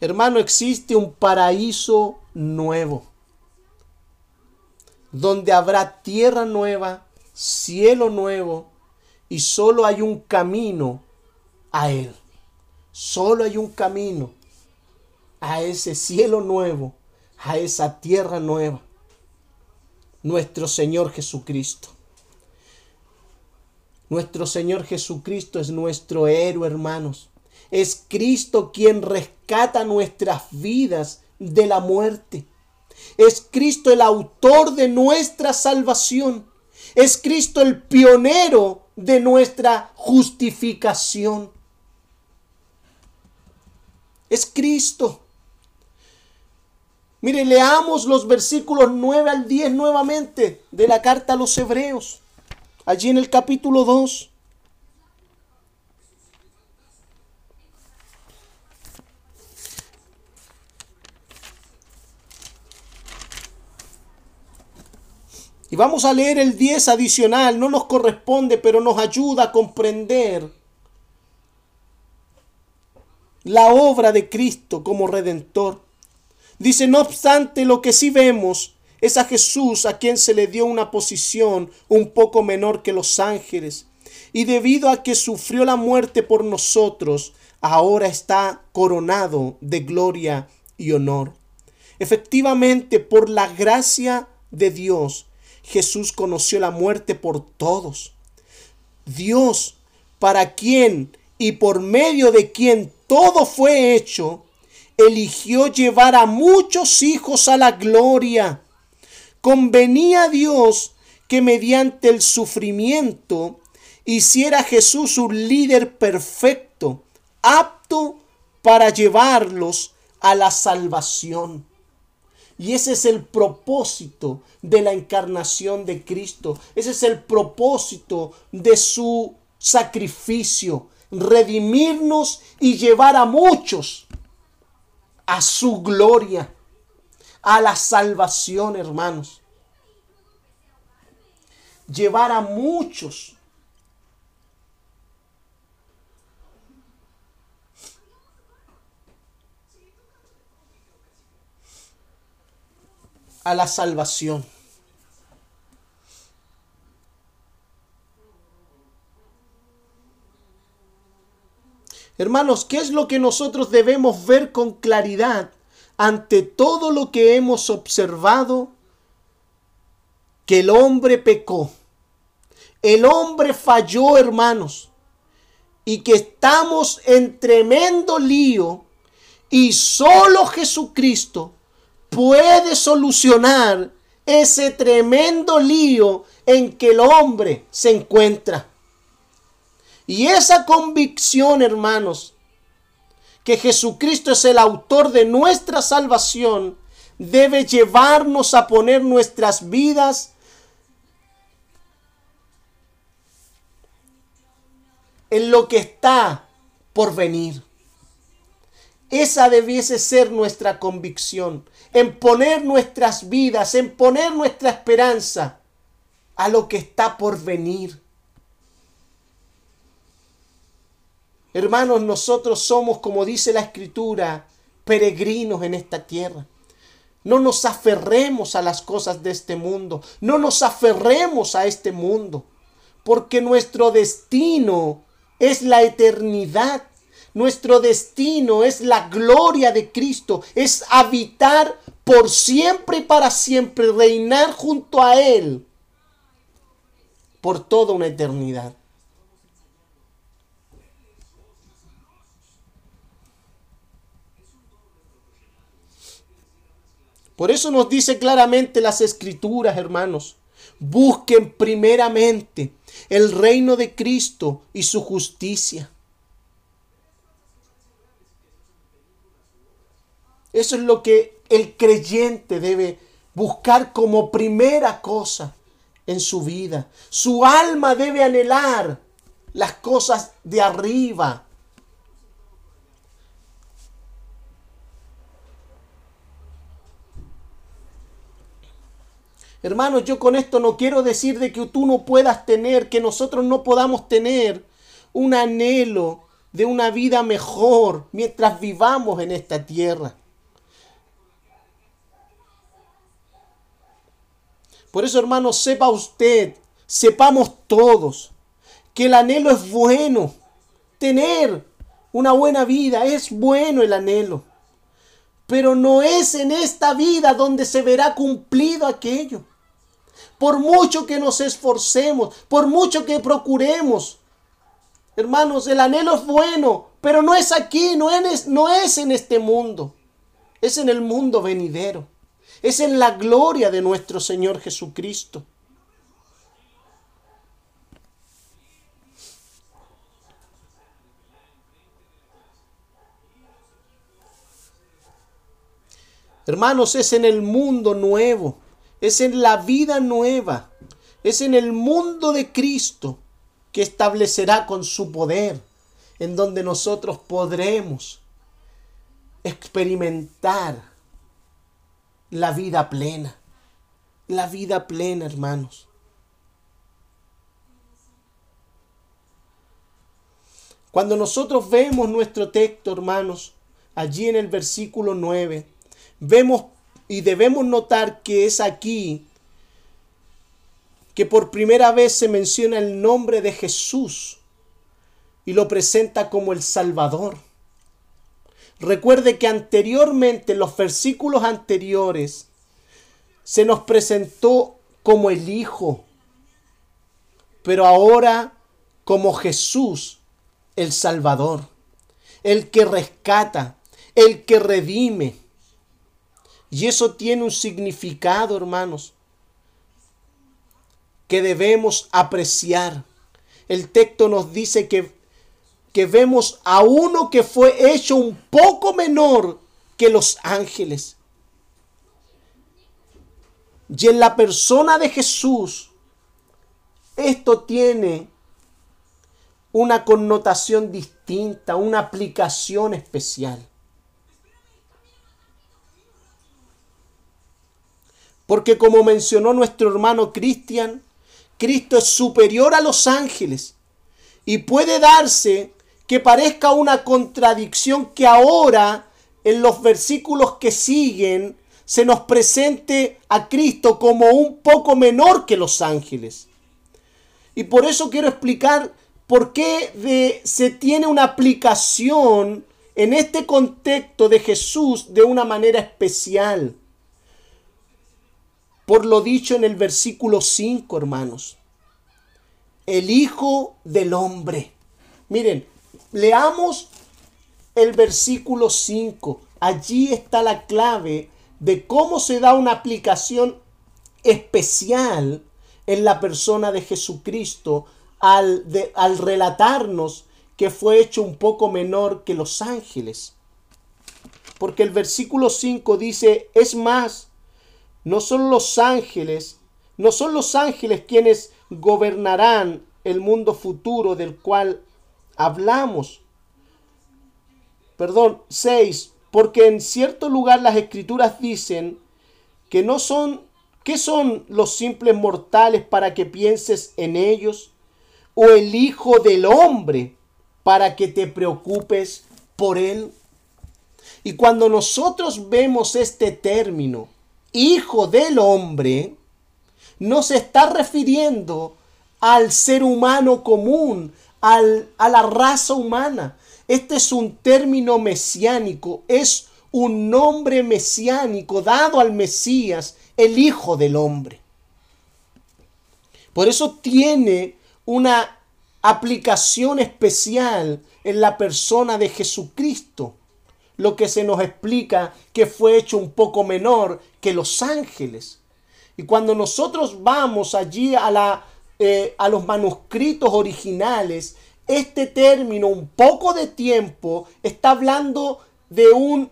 Hermano, existe un paraíso nuevo, donde habrá tierra nueva, cielo nuevo, y solo hay un camino a él. Solo hay un camino a ese cielo nuevo, a esa tierra nueva. Nuestro Señor Jesucristo. Nuestro Señor Jesucristo es nuestro héroe, hermanos. Es Cristo quien rescata nuestras vidas de la muerte. Es Cristo el autor de nuestra salvación. Es Cristo el pionero de nuestra justificación. Es Cristo. Mire, leamos los versículos 9 al 10 nuevamente de la carta a los hebreos, allí en el capítulo 2. Y vamos a leer el 10 adicional, no nos corresponde, pero nos ayuda a comprender la obra de Cristo como redentor. Dice, no obstante, lo que sí vemos es a Jesús a quien se le dio una posición un poco menor que los ángeles. Y debido a que sufrió la muerte por nosotros, ahora está coronado de gloria y honor. Efectivamente, por la gracia de Dios, Jesús conoció la muerte por todos. Dios, para quien y por medio de quien todo fue hecho, eligió llevar a muchos hijos a la gloria. Convenía a Dios que mediante el sufrimiento hiciera Jesús un líder perfecto, apto para llevarlos a la salvación. Y ese es el propósito de la encarnación de Cristo. Ese es el propósito de su sacrificio. Redimirnos y llevar a muchos a su gloria, a la salvación, hermanos. Llevar a muchos a la salvación. Hermanos, ¿qué es lo que nosotros debemos ver con claridad ante todo lo que hemos observado? Que el hombre pecó. El hombre falló, hermanos. Y que estamos en tremendo lío. Y solo Jesucristo puede solucionar ese tremendo lío en que el hombre se encuentra. Y esa convicción, hermanos, que Jesucristo es el autor de nuestra salvación, debe llevarnos a poner nuestras vidas en lo que está por venir. Esa debiese ser nuestra convicción, en poner nuestras vidas, en poner nuestra esperanza a lo que está por venir. Hermanos, nosotros somos, como dice la escritura, peregrinos en esta tierra. No nos aferremos a las cosas de este mundo, no nos aferremos a este mundo, porque nuestro destino es la eternidad. Nuestro destino es la gloria de Cristo, es habitar por siempre y para siempre, reinar junto a Él por toda una eternidad. Por eso nos dice claramente las escrituras, hermanos. Busquen primeramente el reino de Cristo y su justicia. Eso es lo que el creyente debe buscar como primera cosa en su vida. Su alma debe anhelar las cosas de arriba, Hermanos, yo con esto no quiero decir de que tú no puedas tener, que nosotros no podamos tener un anhelo de una vida mejor mientras vivamos en esta tierra. Por eso, hermanos, sepa usted, sepamos todos, que el anhelo es bueno. Tener una buena vida es bueno el anhelo. Pero no es en esta vida donde se verá cumplido aquello por mucho que nos esforcemos, por mucho que procuremos. Hermanos, el anhelo es bueno, pero no es aquí, no es, no es en este mundo, es en el mundo venidero, es en la gloria de nuestro Señor Jesucristo. Hermanos, es en el mundo nuevo es en la vida nueva, es en el mundo de Cristo que establecerá con su poder, en donde nosotros podremos experimentar la vida plena, la vida plena, hermanos. Cuando nosotros vemos nuestro texto, hermanos, allí en el versículo 9, vemos y debemos notar que es aquí que por primera vez se menciona el nombre de Jesús y lo presenta como el Salvador. Recuerde que anteriormente, en los versículos anteriores, se nos presentó como el Hijo, pero ahora como Jesús, el Salvador, el que rescata, el que redime, y eso tiene un significado, hermanos, que debemos apreciar. El texto nos dice que, que vemos a uno que fue hecho un poco menor que los ángeles. Y en la persona de Jesús, esto tiene una connotación distinta, una aplicación especial. Porque como mencionó nuestro hermano Cristian, Cristo es superior a los ángeles y puede darse que parezca una contradicción que ahora en los versículos que siguen se nos presente a Cristo como un poco menor que los ángeles. Y por eso quiero explicar por qué se tiene una aplicación en este contexto de Jesús de una manera especial. Por lo dicho en el versículo 5, hermanos. El Hijo del Hombre. Miren, leamos el versículo 5. Allí está la clave de cómo se da una aplicación especial en la persona de Jesucristo al, al relatarnos que fue hecho un poco menor que los ángeles. Porque el versículo 5 dice, es más, no son los ángeles, no son los ángeles quienes gobernarán el mundo futuro del cual hablamos. Perdón, 6, porque en cierto lugar las escrituras dicen que no son, ¿qué son los simples mortales para que pienses en ellos? ¿O el Hijo del Hombre para que te preocupes por él? Y cuando nosotros vemos este término, Hijo del Hombre, no se está refiriendo al ser humano común, al, a la raza humana. Este es un término mesiánico, es un nombre mesiánico dado al Mesías, el Hijo del Hombre. Por eso tiene una aplicación especial en la persona de Jesucristo, lo que se nos explica que fue hecho un poco menor que los ángeles. Y cuando nosotros vamos allí a, la, eh, a los manuscritos originales, este término, un poco de tiempo, está hablando de un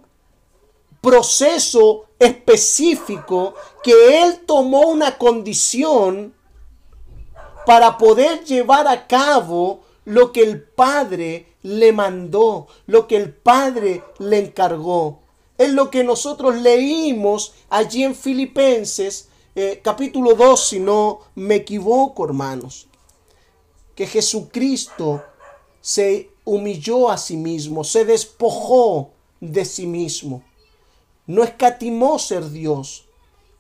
proceso específico que él tomó una condición para poder llevar a cabo lo que el Padre le mandó, lo que el Padre le encargó. Es lo que nosotros leímos allí en Filipenses eh, capítulo 2, si no me equivoco, hermanos que Jesucristo se humilló a sí mismo, se despojó de sí mismo. No escatimó ser Dios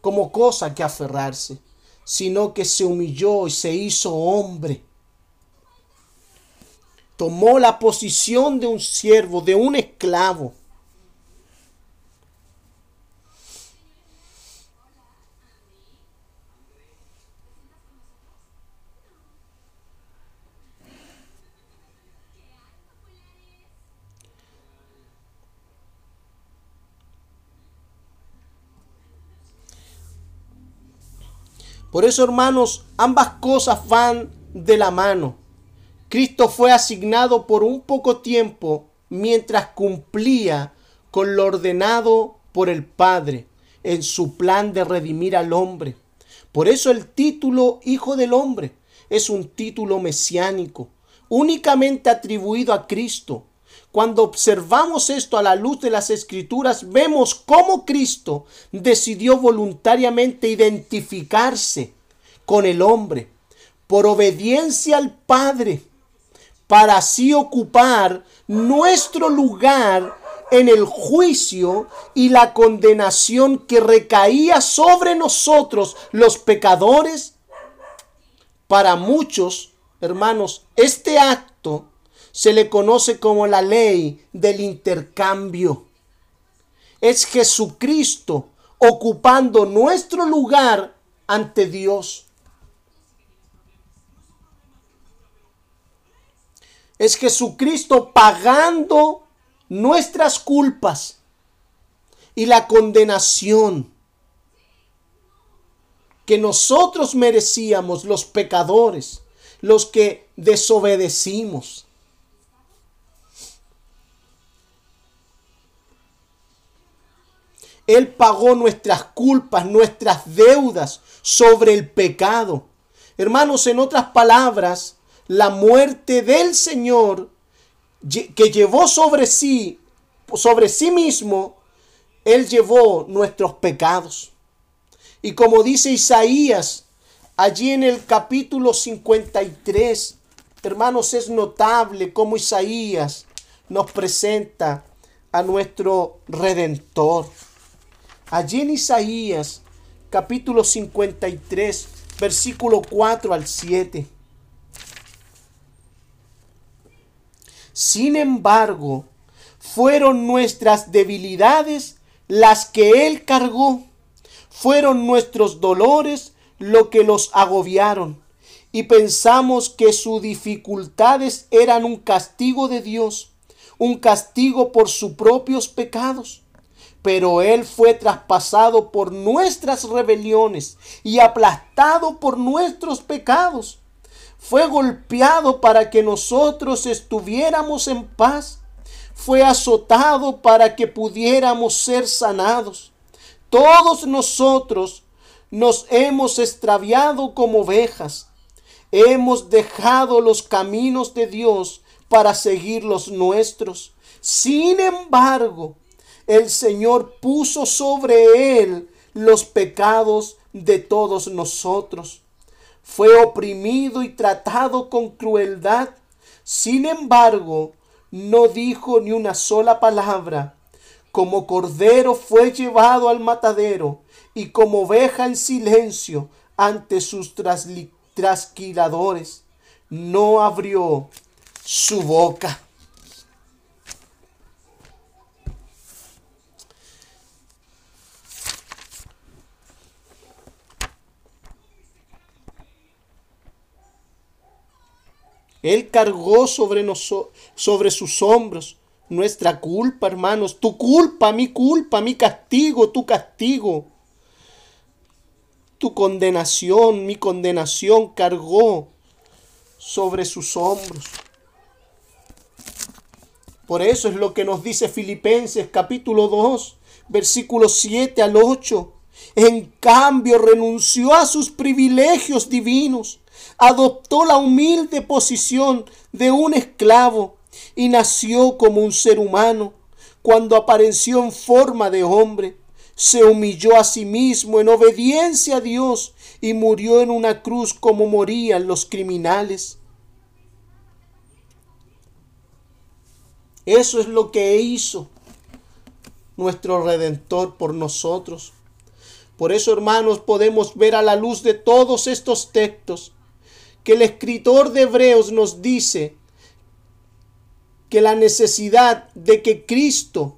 como cosa que aferrarse, sino que se humilló y se hizo hombre. Tomó la posición de un siervo, de un esclavo Por eso, hermanos, ambas cosas van de la mano. Cristo fue asignado por un poco tiempo mientras cumplía con lo ordenado por el Padre en su plan de redimir al hombre. Por eso el título Hijo del Hombre es un título mesiánico, únicamente atribuido a Cristo, cuando observamos esto a la luz de las escrituras, vemos cómo Cristo decidió voluntariamente identificarse con el hombre por obediencia al Padre, para así ocupar nuestro lugar en el juicio y la condenación que recaía sobre nosotros los pecadores. Para muchos, hermanos, este acto se le conoce como la ley del intercambio. Es Jesucristo ocupando nuestro lugar ante Dios. Es Jesucristo pagando nuestras culpas y la condenación que nosotros merecíamos los pecadores, los que desobedecimos. Él pagó nuestras culpas, nuestras deudas sobre el pecado. Hermanos, en otras palabras, la muerte del Señor que llevó sobre sí, sobre sí mismo, Él llevó nuestros pecados. Y como dice Isaías, allí en el capítulo 53, hermanos, es notable cómo Isaías nos presenta a nuestro redentor. Allí en Isaías, capítulo 53, versículo 4 al 7. Sin embargo, fueron nuestras debilidades las que Él cargó, fueron nuestros dolores lo que los agobiaron, y pensamos que sus dificultades eran un castigo de Dios, un castigo por sus propios pecados. Pero Él fue traspasado por nuestras rebeliones y aplastado por nuestros pecados fue golpeado para que nosotros estuviéramos en paz, fue azotado para que pudiéramos ser sanados. Todos nosotros nos hemos extraviado como ovejas, hemos dejado los caminos de Dios para seguir los nuestros. Sin embargo, el Señor puso sobre él los pecados de todos nosotros fue oprimido y tratado con crueldad. Sin embargo, no dijo ni una sola palabra. Como cordero fue llevado al matadero y como oveja en silencio ante sus trasquiladores. No abrió su boca. Él cargó sobre, sobre sus hombros nuestra culpa, hermanos. Tu culpa, mi culpa, mi castigo, tu castigo. Tu condenación, mi condenación cargó sobre sus hombros. Por eso es lo que nos dice Filipenses capítulo 2, versículos 7 al 8. En cambio renunció a sus privilegios divinos adoptó la humilde posición de un esclavo y nació como un ser humano. Cuando apareció en forma de hombre, se humilló a sí mismo en obediencia a Dios y murió en una cruz como morían los criminales. Eso es lo que hizo nuestro Redentor por nosotros. Por eso, hermanos, podemos ver a la luz de todos estos textos que el escritor de Hebreos nos dice que la necesidad de que Cristo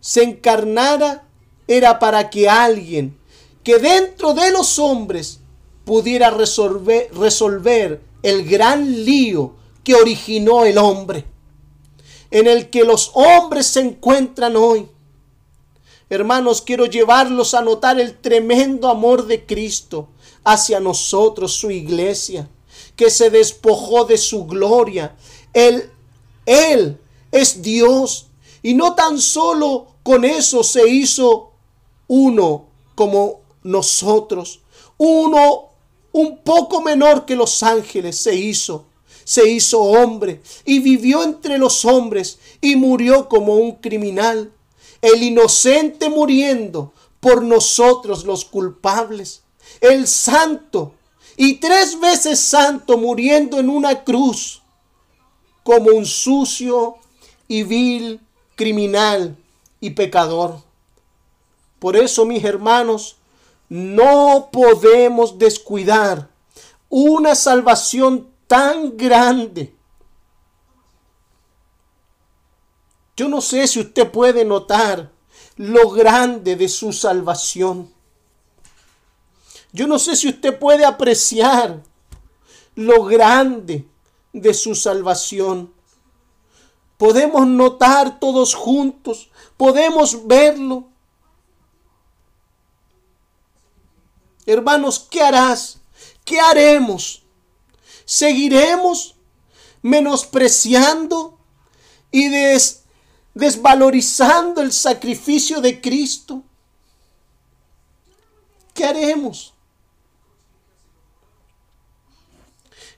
se encarnara era para que alguien que dentro de los hombres pudiera resolver, resolver el gran lío que originó el hombre, en el que los hombres se encuentran hoy. Hermanos, quiero llevarlos a notar el tremendo amor de Cristo hacia nosotros, su iglesia, que se despojó de su gloria. Él, Él es Dios. Y no tan solo con eso se hizo uno como nosotros. Uno un poco menor que los ángeles se hizo. Se hizo hombre y vivió entre los hombres y murió como un criminal. El inocente muriendo por nosotros los culpables el santo y tres veces santo muriendo en una cruz como un sucio y vil criminal y pecador. Por eso, mis hermanos, no podemos descuidar una salvación tan grande. Yo no sé si usted puede notar lo grande de su salvación. Yo no sé si usted puede apreciar lo grande de su salvación. Podemos notar todos juntos, podemos verlo. Hermanos, ¿qué harás? ¿Qué haremos? ¿Seguiremos menospreciando y desvalorizando el sacrificio de Cristo. ¿Qué haremos?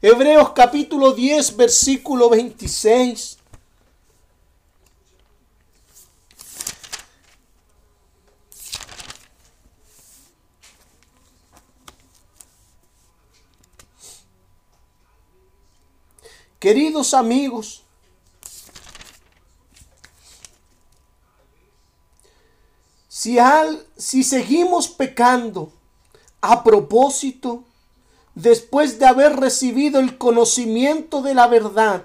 Hebreos capítulo 10, versículo 26. Queridos amigos, si, al, si seguimos pecando a propósito, después de haber recibido el conocimiento de la verdad,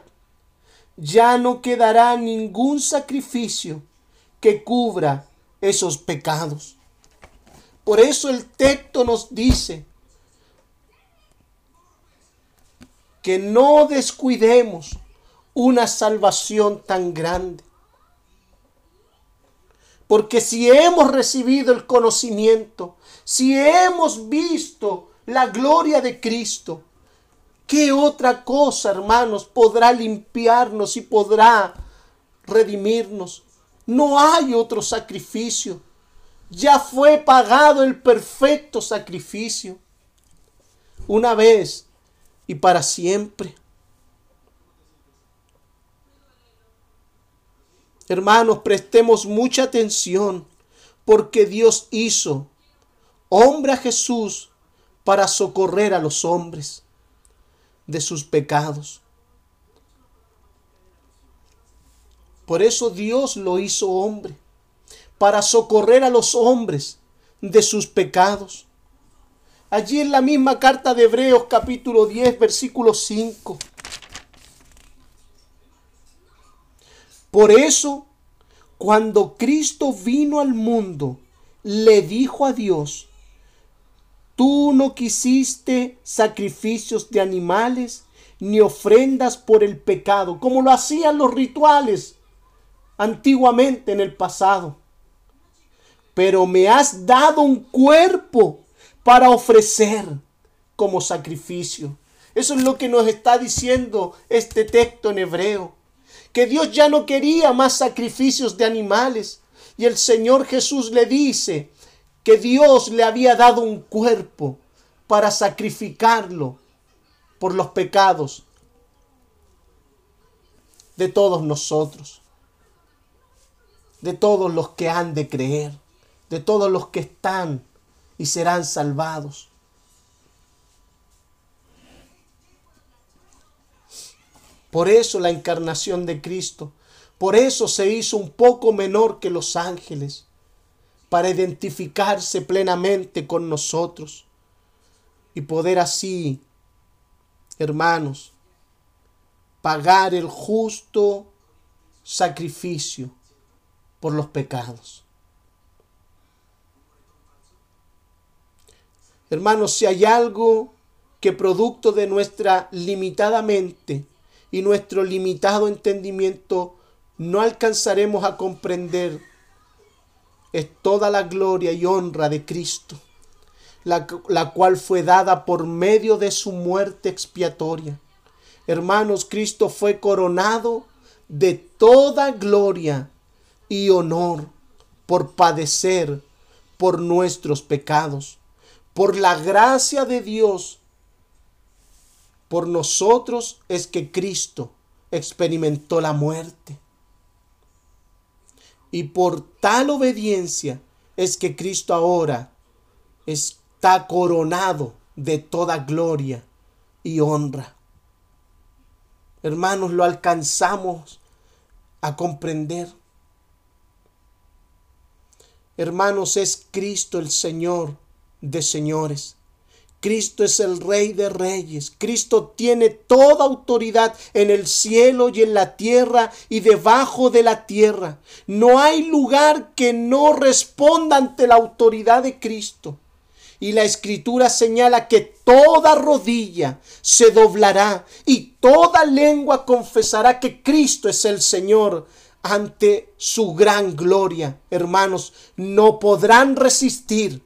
ya no quedará ningún sacrificio que cubra esos pecados. Por eso el texto nos dice que no descuidemos una salvación tan grande. Porque si hemos recibido el conocimiento, si hemos visto la gloria de Cristo, ¿qué otra cosa, hermanos, podrá limpiarnos y podrá redimirnos? No hay otro sacrificio. Ya fue pagado el perfecto sacrificio. Una vez y para siempre. Hermanos, prestemos mucha atención porque Dios hizo hombre a Jesús para socorrer a los hombres de sus pecados. Por eso Dios lo hizo hombre, para socorrer a los hombres de sus pecados. Allí en la misma carta de Hebreos capítulo 10 versículo 5. Por eso, cuando Cristo vino al mundo, le dijo a Dios, tú no quisiste sacrificios de animales ni ofrendas por el pecado, como lo hacían los rituales antiguamente en el pasado. Pero me has dado un cuerpo para ofrecer como sacrificio. Eso es lo que nos está diciendo este texto en hebreo que Dios ya no quería más sacrificios de animales. Y el Señor Jesús le dice que Dios le había dado un cuerpo para sacrificarlo por los pecados de todos nosotros, de todos los que han de creer, de todos los que están y serán salvados. Por eso la encarnación de Cristo. Por eso se hizo un poco menor que los ángeles, para identificarse plenamente con nosotros y poder así, hermanos, pagar el justo sacrificio por los pecados. Hermanos, si hay algo que producto de nuestra limitada mente y nuestro limitado entendimiento no alcanzaremos a comprender es toda la gloria y honra de Cristo, la, la, cual fue dada por medio de su muerte expiatoria. Hermanos, Cristo fue coronado de toda gloria y honor por padecer por nuestros pecados. Por la gracia de Dios por nosotros es que Cristo experimentó la muerte. Y por tal obediencia es que Cristo ahora está coronado de toda gloria y honra. Hermanos, lo alcanzamos a comprender. Hermanos, es Cristo el Señor de señores. Cristo es el Rey de Reyes. Cristo tiene toda autoridad en el cielo y en la tierra y debajo de la tierra. No hay lugar que no responda ante la autoridad de Cristo. Y la escritura señala que toda rodilla se doblará y toda lengua confesará que Cristo es el Señor ante su gran gloria. Hermanos, no podrán resistir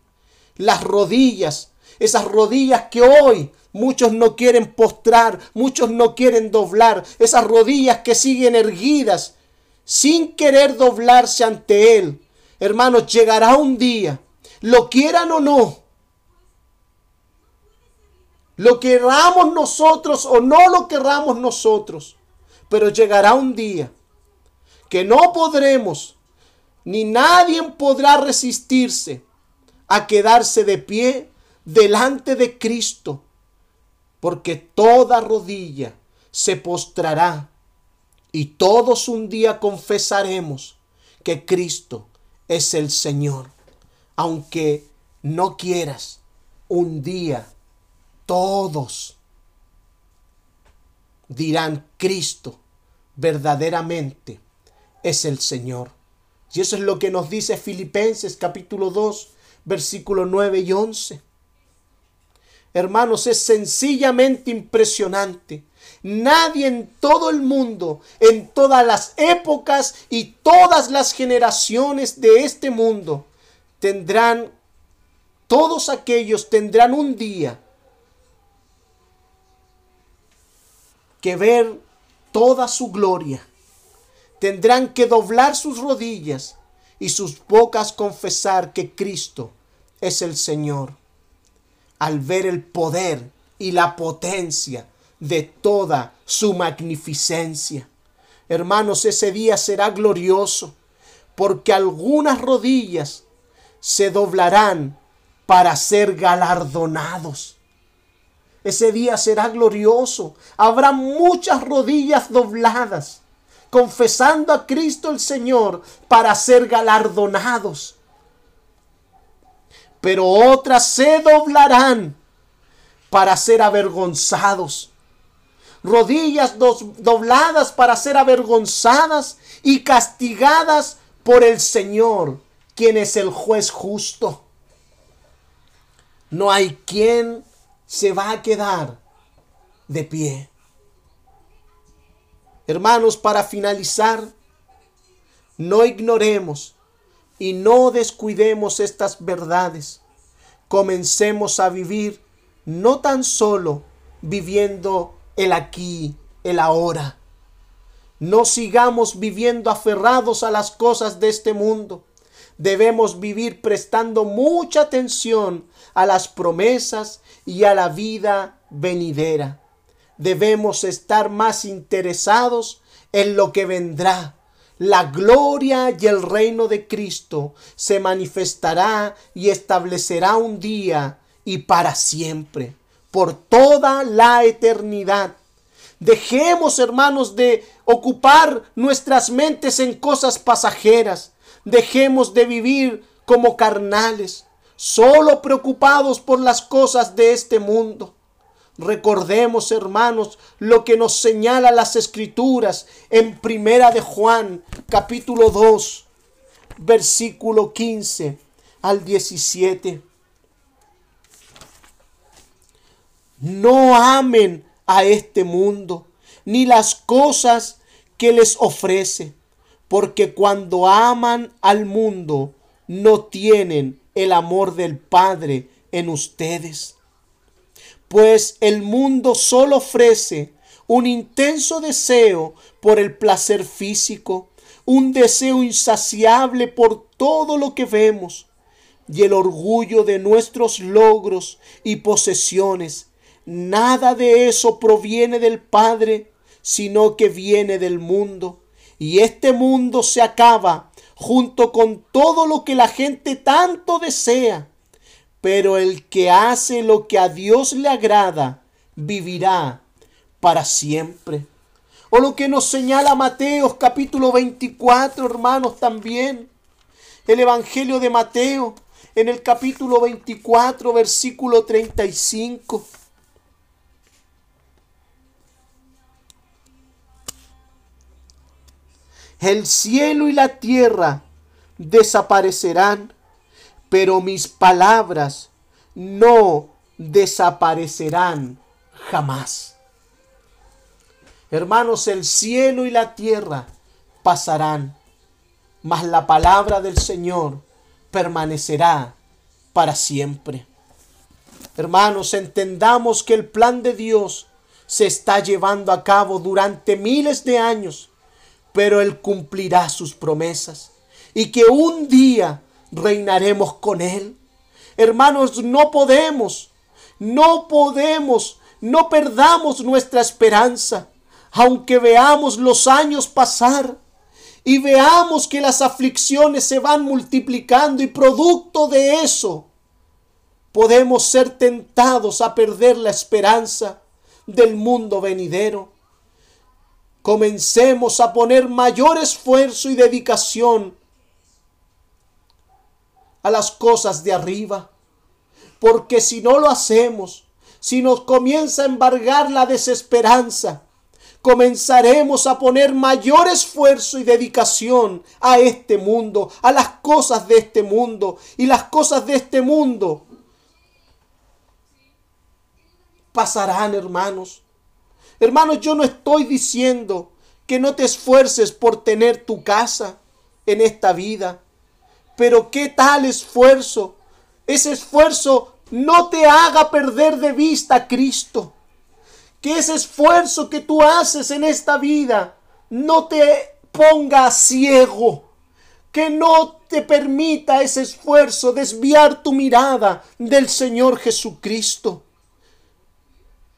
las rodillas esas rodillas que hoy muchos no quieren postrar, muchos no quieren doblar, esas rodillas que siguen erguidas sin querer doblarse ante Él. Hermanos, llegará un día, lo quieran o no, lo queramos nosotros o no lo querramos nosotros, pero llegará un día que no podremos, ni nadie podrá resistirse a quedarse de pie delante de Cristo, porque toda rodilla se postrará y todos un día confesaremos que Cristo es el Señor. Aunque no quieras, un día todos dirán Cristo verdaderamente es el Señor. Y eso es lo que nos dice Filipenses capítulo 2, versículo 9 y 11. Hermanos, es sencillamente impresionante. Nadie en todo el mundo, en todas las épocas y todas las generaciones de este mundo, tendrán, todos aquellos tendrán un día que ver toda su gloria. Tendrán que doblar sus rodillas y sus bocas confesar que Cristo es el Señor. Al ver el poder y la potencia de toda su magnificencia. Hermanos, ese día será glorioso porque algunas rodillas se doblarán para ser galardonados. Ese día será glorioso. Habrá muchas rodillas dobladas, confesando a Cristo el Señor para ser galardonados. Pero otras se doblarán para ser avergonzados. Rodillas dobladas para ser avergonzadas y castigadas por el Señor, quien es el juez justo. No hay quien se va a quedar de pie. Hermanos, para finalizar, no ignoremos y no descuidemos estas verdades. Comencemos a vivir no tan solo viviendo el aquí, el ahora. No sigamos viviendo aferrados a las cosas de este mundo. Debemos vivir prestando mucha atención a las promesas y a la vida venidera. Debemos estar más interesados en lo que vendrá. La gloria y el reino de Cristo se manifestará y establecerá un día y para siempre, por toda la eternidad. Dejemos, hermanos, de ocupar nuestras mentes en cosas pasajeras. Dejemos de vivir como carnales solo preocupados por las cosas de este mundo. Recordemos, hermanos, lo que nos señala las escrituras en Primera de Juan, capítulo 2, versículo 15 al 17. No amen a este mundo, ni las cosas que les ofrece, porque cuando aman al mundo, no tienen el amor del Padre en ustedes. Pues el mundo solo ofrece un intenso deseo por el placer físico, un deseo insaciable por todo lo que vemos y el orgullo de nuestros logros y posesiones. Nada de eso proviene del Padre, sino que viene del mundo. Y este mundo se acaba junto con todo lo que la gente tanto desea. Pero el que hace lo que a Dios le agrada, vivirá para siempre. O lo que nos señala Mateo capítulo 24, hermanos, también. El Evangelio de Mateo en el capítulo 24, versículo 35. El cielo y la tierra desaparecerán, pero mis palabras no desaparecerán jamás. Hermanos, el cielo y la tierra pasarán, mas la palabra del Señor permanecerá para siempre. Hermanos, entendamos que el plan de Dios se está llevando a cabo durante miles de años pero Él cumplirá sus promesas y que un día reinaremos con Él. Hermanos, no podemos, no podemos, no perdamos nuestra esperanza, aunque veamos los años pasar y veamos que las aflicciones se van multiplicando y producto de eso podemos ser tentados a perder la esperanza del mundo venidero. comencemos a poner mayor esfuerzo y dedicación a las cosas de arriba. Porque si no lo hacemos, si nos comienza a embargar la desesperanza, comenzaremos a poner mayor esfuerzo y dedicación a este mundo, a las cosas de este mundo. Y las cosas de este mundo pasarán, hermanos. Hermanos, yo no estoy diciendo que no te esfuerces por tener tu casa en esta vida. Pero qué tal esfuerzo. Ese esfuerzo no te haga perder de vista a Cristo que ese esfuerzo que tú haces en esta vida no te ponga ciego, que no te permita ese esfuerzo desviar tu mirada del Señor Jesucristo.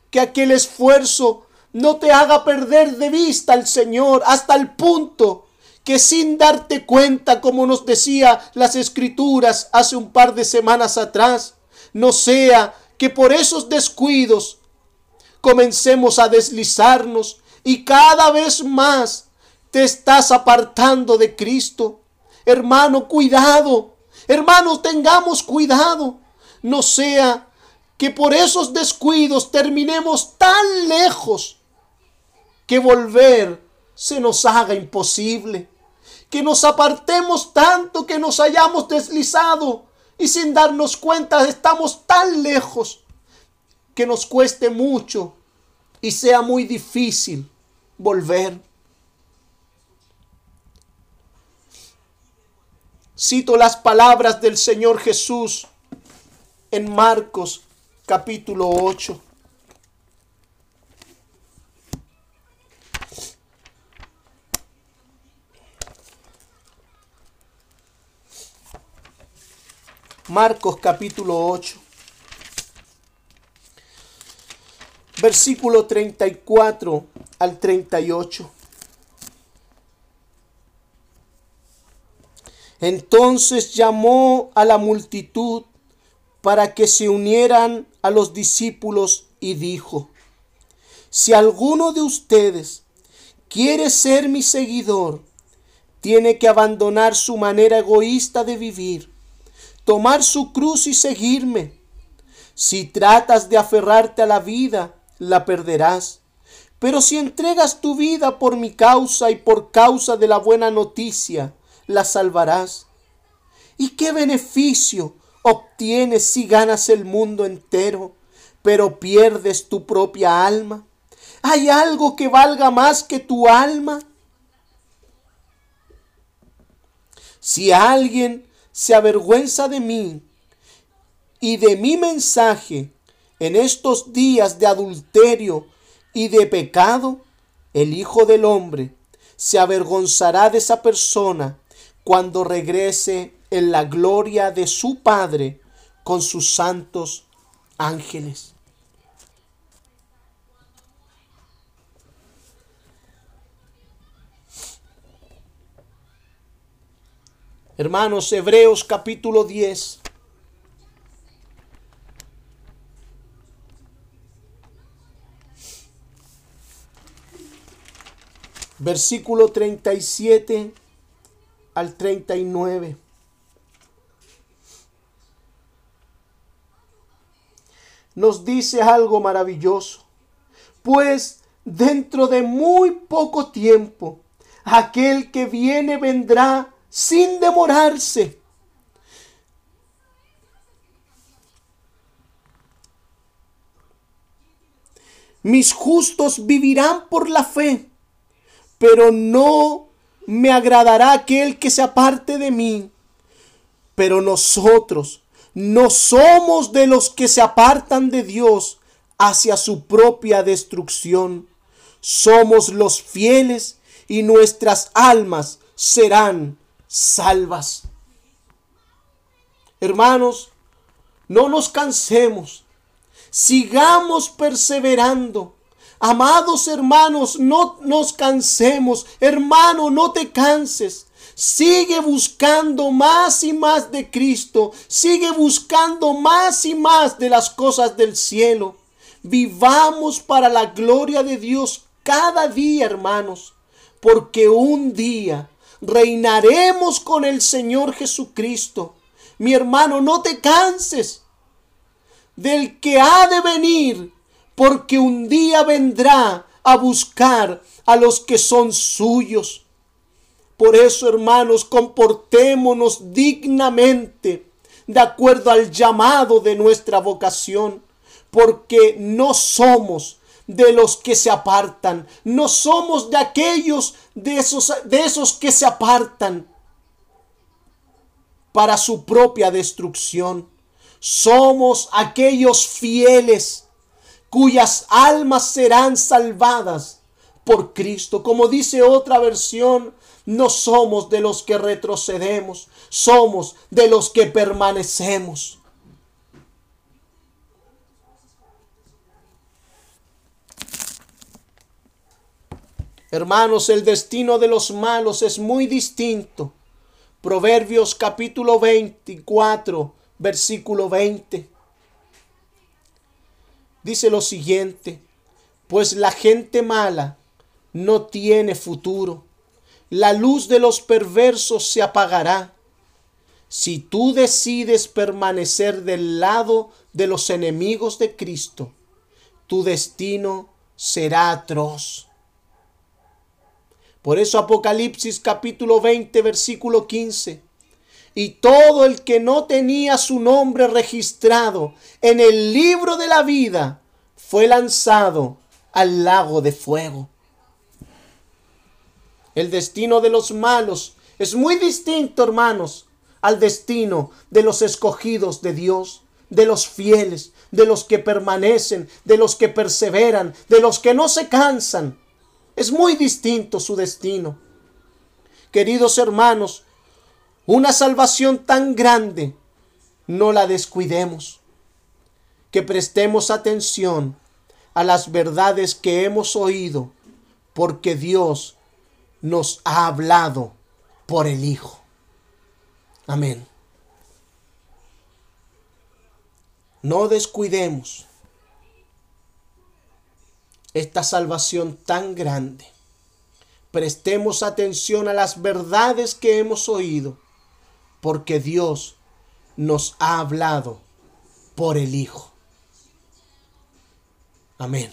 Que aquel esfuerzo no te haga perder de vista al Señor hasta el punto que sin darte cuenta, como nos decía las escrituras hace un par de semanas atrás, no sea que por esos descuidos comencemos a deslizarnos y cada vez más te estás apartando de Cristo. Hermano, cuidado. Hermanos, tengamos cuidado. No sea que por esos descuidos terminemos tan lejos que volver se nos haga imposible. Que nos apartemos tanto que nos hayamos deslizado y sin darnos cuenta estamos tan lejos que nos cueste mucho y sea muy difícil volver. Cito las palabras del Señor Jesús en Marcos capítulo 8. Marcos capítulo 8. versículo 34 al 38. Entonces llamó a la multitud para que se unieran a los discípulos y dijo, si alguno de ustedes quiere ser mi seguidor, tiene que abandonar su manera egoísta de vivir, tomar su cruz y seguirme. Si tratas de aferrarte a la vida, la perderás. Pero si entregas tu vida por mi causa y por causa de la buena noticia, la salvarás. ¿Y qué beneficio obtienes si ganas el mundo entero, pero pierdes tu propia alma? ¿Hay algo que valga más que tu alma? Si alguien se avergüenza de mí y de mi mensaje, en estos días de adulterio y de pecado, el Hijo del Hombre se avergonzará de esa persona cuando regrese en la gloria de su Padre con sus santos ángeles. Hermanos, Hebreos capítulo 10 versículo 37 al 39. Nos dice algo maravilloso. Pues dentro de muy poco tiempo, aquel que viene vendrá sin demorarse. Mis justos vivirán por la fe pero no me agradará aquel que se aparte de mí. Pero nosotros no somos de los que se apartan de Dios hacia su propia destrucción. Somos los fieles y nuestras almas serán salvas. Hermanos, no nos cansemos, sigamos perseverando Amados hermanos, no nos cansemos. Hermano, no te canses. Sigue buscando más y más de Cristo. Sigue buscando más y más de las cosas del cielo. Vivamos para la gloria de Dios cada día, hermanos, porque un día reinaremos con el Señor Jesucristo. Mi hermano, no te canses del que ha de venir, porque un día vendrá a buscar a los que son suyos. Por eso, hermanos, comportémonos dignamente, de acuerdo al llamado de nuestra vocación, porque no somos de los que se apartan, no somos de aquellos de esos, de esos que se apartan para su propia destrucción. Somos aquellos fieles cuyas almas serán salvadas por Cristo. Como dice otra versión, no somos de los que retrocedemos, somos de los que permanecemos. Hermanos, el destino de los malos es muy distinto. Proverbios capítulo 24, versículo 20. Dice lo siguiente, pues la gente mala no tiene futuro. La luz de los perversos se apagará. Si tú decides permanecer del lado de los enemigos de Cristo, tu destino será atroz. Por eso Apocalipsis capítulo 20 versículo 15. Y todo el que no tenía su nombre registrado en el libro de la vida fue lanzado al lago de fuego. El destino de los malos es muy distinto, hermanos, al destino de los escogidos de Dios, de los fieles, de los que permanecen, de los que perseveran, de los que no se cansan. Es muy distinto su destino. Queridos hermanos, una salvación tan grande, no la descuidemos. Que prestemos atención a las verdades que hemos oído, porque Dios nos ha hablado por el Hijo. Amén. No descuidemos esta salvación tan grande. Prestemos atención a las verdades que hemos oído, porque Dios nos ha hablado por el Hijo. Amén.